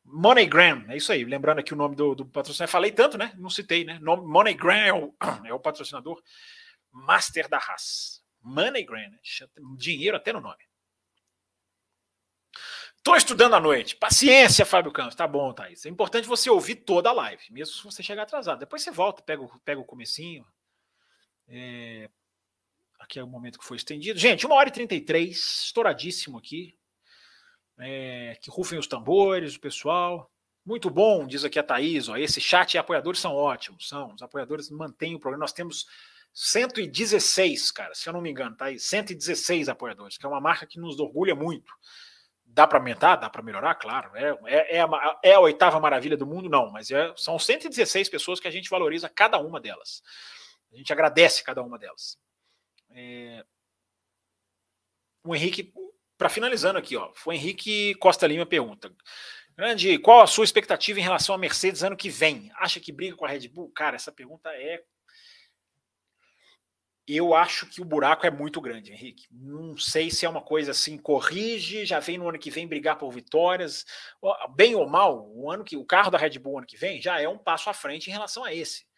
MoneyGram, é isso aí. Lembrando aqui o nome do, do patrocinador. Falei tanto, né? Não citei, né? MoneyGram é o, (clears throat) é o patrocinador master da raça. MoneyGram, né? dinheiro até no nome. Estou estudando à noite. Paciência, Fábio Campos. Tá bom, Thaís. É importante você ouvir toda a live, mesmo se você chegar atrasado. Depois você volta, pega, o, pega o comecinho. É... Aqui é o momento que foi estendido. Gente, 1 hora e 33, estouradíssimo aqui. É... Que rufem os tambores, o pessoal. Muito bom, diz aqui a Thaís. Ó, esse chat e apoiadores são ótimos. São. Os apoiadores mantêm o programa. Nós temos 116, cara, se eu não me engano, tá aí. 116 apoiadores, que é uma marca que nos orgulha muito. Dá para aumentar? Dá para melhorar? Claro. É, é, é, a, é, a, oitava maravilha do mundo? Não, mas é, são 116 pessoas que a gente valoriza cada uma delas. A gente agradece cada uma delas. É... O Henrique, para finalizando aqui, ó, o Henrique Costa Lima pergunta: Grande, qual a sua expectativa em relação à Mercedes ano que vem? Acha que briga com a Red Bull? Cara, essa pergunta é eu acho que o buraco é muito grande, Henrique. Não sei se é uma coisa assim, corrige, já vem no ano que vem brigar por vitórias. Bem ou mal, o ano que o carro da Red Bull ano que vem já é um passo à frente em relação a esse.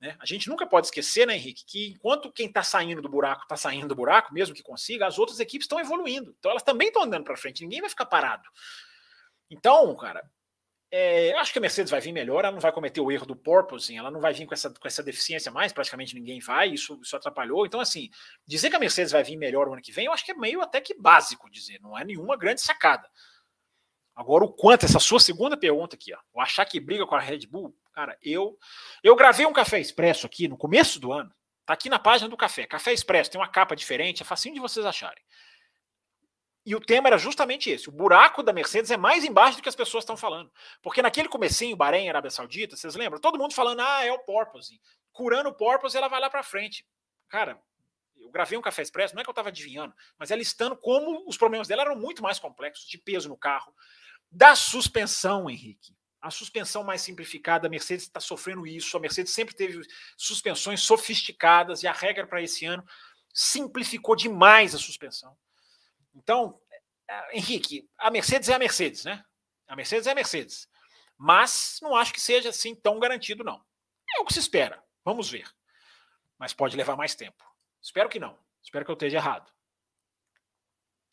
Né? A gente nunca pode esquecer, né, Henrique, que enquanto quem está saindo do buraco está saindo do buraco, mesmo que consiga, as outras equipes estão evoluindo. Então elas também estão andando para frente, ninguém vai ficar parado. Então, cara, é, acho que a Mercedes vai vir melhor, ela não vai cometer o erro do porpoising, ela não vai vir com essa, com essa deficiência mais, praticamente ninguém vai, isso, isso atrapalhou. Então, assim, dizer que a Mercedes vai vir melhor o ano que vem, eu acho que é meio até que básico dizer, não é nenhuma grande sacada. Agora, o quanto, essa sua segunda pergunta aqui, ó, o achar que briga com a Red Bull, cara, eu eu gravei um café expresso aqui no começo do ano, tá aqui na página do café. Café expresso tem uma capa diferente, é facinho de vocês acharem. E o tema era justamente esse: o buraco da Mercedes é mais embaixo do que as pessoas estão falando. Porque naquele comecinho, Bahrein, Arábia Saudita, vocês lembram? Todo mundo falando, ah, é o porpoise. Curando o porpoise, ela vai lá para frente. Cara, eu gravei um café expresso, não é que eu estava adivinhando, mas é listando como os problemas dela eram muito mais complexos, de peso no carro, da suspensão, Henrique. A suspensão mais simplificada, a Mercedes está sofrendo isso. A Mercedes sempre teve suspensões sofisticadas e a regra para esse ano simplificou demais a suspensão. Então, é, Henrique, a Mercedes é a Mercedes, né? A Mercedes é a Mercedes. Mas não acho que seja assim tão garantido, não. É o que se espera. Vamos ver. Mas pode levar mais tempo. Espero que não. Espero que eu esteja errado.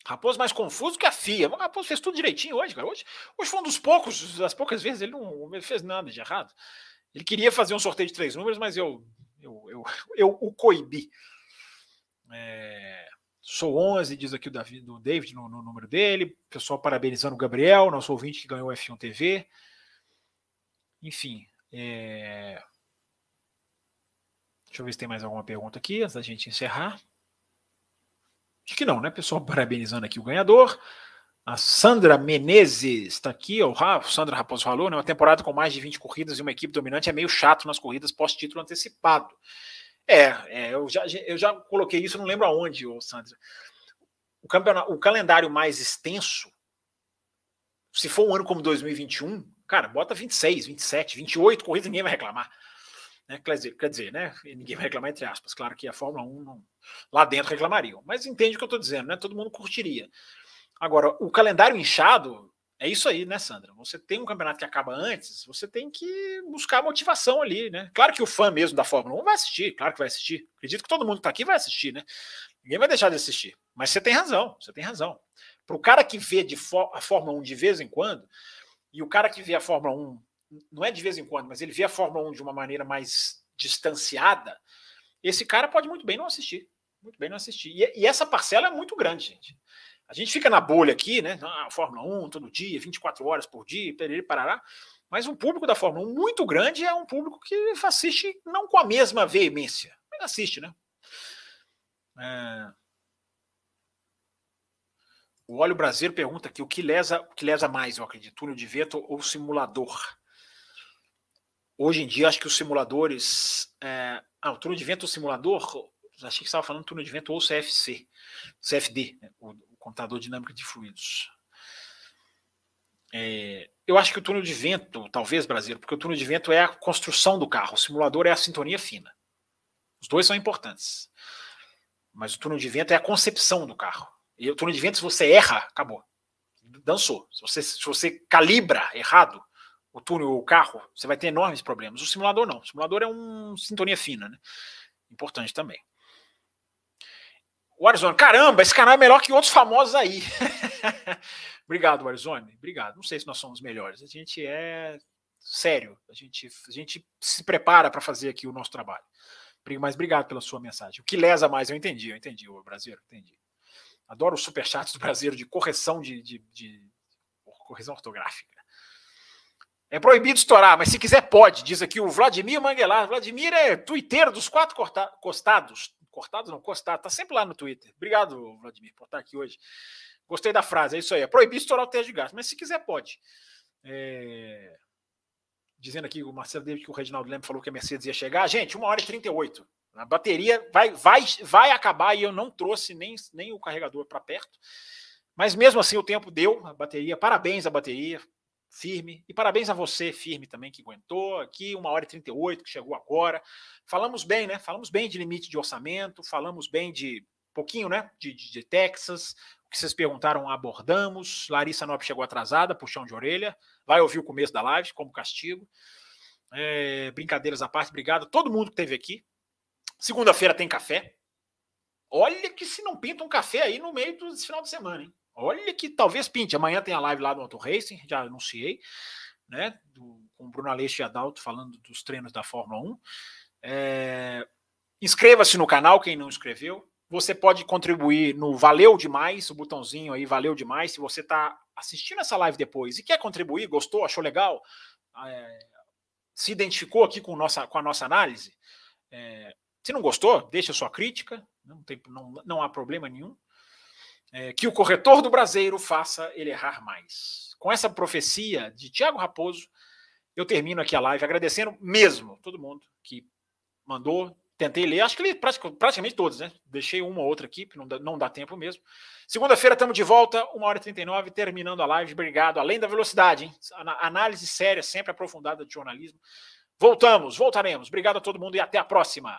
Raposo mais confuso que a FIA. O Raposo fez tudo direitinho hoje, cara. Hoje, hoje foi um dos poucos, das poucas vezes ele não fez nada de errado. Ele queria fazer um sorteio de três números, mas eu, eu, eu, (laughs) eu o coibi. É, sou 11, diz aqui o David, do David no, no, número dele. Pessoal parabenizando o Gabriel, nosso ouvinte que ganhou o F1 TV. Enfim. É... Deixa eu ver se tem mais alguma pergunta aqui antes da gente encerrar. Acho que não, né? Pessoal parabenizando aqui o ganhador. A Sandra Menezes está aqui, o Sandra Raposo falou, né? Uma temporada com mais de 20 corridas e uma equipe dominante é meio chato nas corridas pós-título antecipado. É, é eu, já, eu já coloquei isso, não lembro aonde, ô Sandra. O, campeonato, o calendário mais extenso, se for um ano como 2021, cara, bota 26, 27, 28 corridas, ninguém vai reclamar. Né? Quer, dizer, quer dizer, né? Ninguém vai reclamar entre aspas. Claro que a Fórmula 1 não, lá dentro reclamariam. Mas entende o que eu estou dizendo, né? Todo mundo curtiria. Agora, o calendário inchado é isso aí, né, Sandra? Você tem um campeonato que acaba antes, você tem que buscar motivação ali, né? Claro que o fã mesmo da Fórmula 1 vai assistir, claro que vai assistir. Acredito que todo mundo que está aqui vai assistir, né? Ninguém vai deixar de assistir. Mas você tem razão, você tem razão. Para o cara que vê a Fórmula 1 de vez em quando, e o cara que vê a Fórmula 1 não é de vez em quando, mas ele vê a Fórmula 1 de uma maneira mais distanciada, esse cara pode muito bem não assistir. Muito bem não assistir. E, e essa parcela é muito grande, gente. A gente fica na bolha aqui, né? Ah, Fórmula 1 todo dia, 24 horas por dia, perere, parará. Mas um público da Fórmula 1 muito grande é um público que assiste não com a mesma veemência, mas assiste, né? É... O Óleo Brasileiro pergunta aqui o que lesa, o que lesa mais, eu acredito, túnel de vento ou simulador? Hoje em dia, acho que os simuladores. É... Ah, o túnel de vento ou simulador, achei que estava falando túnel de vento ou CFC, CFD, né? o, o contador dinâmico de fluidos. É, eu acho que o túnel de vento, talvez, brasileiro, porque o túnel de vento é a construção do carro, o simulador é a sintonia fina. Os dois são importantes. Mas o túnel de vento é a concepção do carro. E o túnel de vento, se você erra, acabou. Dançou. Se você, se você calibra errado, o túnel ou o carro, você vai ter enormes problemas. O simulador não. O simulador é um sintonia fina, né? Importante também. O Arizona, caramba, esse canal é melhor que outros famosos aí. (laughs) Obrigado, Arizona. Obrigado. Não sei se nós somos melhores. A gente é sério. A gente, a gente se prepara para fazer aqui o nosso trabalho. Mas obrigado pela sua mensagem. O que lesa mais, eu entendi, eu entendi, o brasileiro, entendi. Adoro os superchats do brasileiro de correção de, de, de correção ortográfica. É proibido estourar, mas se quiser pode, diz aqui o Vladimir Manguelar. Vladimir é twitteiro dos quatro costados. Cortados não, costado. Tá sempre lá no Twitter. Obrigado, Vladimir, por estar aqui hoje. Gostei da frase, é isso aí. É proibido estourar o teste de gasto, mas se quiser pode. É... Dizendo aqui o Marcelo David que o Reginaldo Leme falou que a Mercedes ia chegar. Gente, uma hora e 38. A bateria vai, vai, vai acabar e eu não trouxe nem, nem o carregador para perto. Mas mesmo assim o tempo deu, a bateria, parabéns à bateria, firme. E parabéns a você, firme também, que aguentou aqui, uma hora e 38, que chegou agora. Falamos bem, né? Falamos bem de limite de orçamento, falamos bem de pouquinho, né? De, de, de Texas. O que vocês perguntaram, abordamos. Larissa Nobre chegou atrasada, puxão de orelha. Vai ouvir o começo da live, como castigo. É, brincadeiras à parte, obrigado a todo mundo que esteve aqui. Segunda-feira tem café. Olha que se não pinta um café aí no meio do final de semana, hein? Olha que talvez pinte. Amanhã tem a live lá do Auto Racing, já anunciei, né? Do, com o Bruno Aleixo e Adalto falando dos treinos da Fórmula 1. É, Inscreva-se no canal, quem não inscreveu. Você pode contribuir no Valeu Demais, o botãozinho aí, Valeu Demais. Se você está assistindo essa live depois e quer contribuir, gostou, achou legal, é, se identificou aqui com, nossa, com a nossa análise, é, se não gostou, deixa sua crítica, não, tem, não, não há problema nenhum. É, que o corretor do Brasileiro faça ele errar mais. Com essa profecia de Tiago Raposo, eu termino aqui a live agradecendo mesmo todo mundo que mandou, Tentei ler, acho que li praticamente todos, né? Deixei uma ou outra aqui, porque não dá, não dá tempo mesmo. Segunda-feira estamos de volta, 1 hora e 39, terminando a live. Obrigado. Além da velocidade, hein? Análise séria, sempre aprofundada de jornalismo. Voltamos, voltaremos. Obrigado a todo mundo e até a próxima.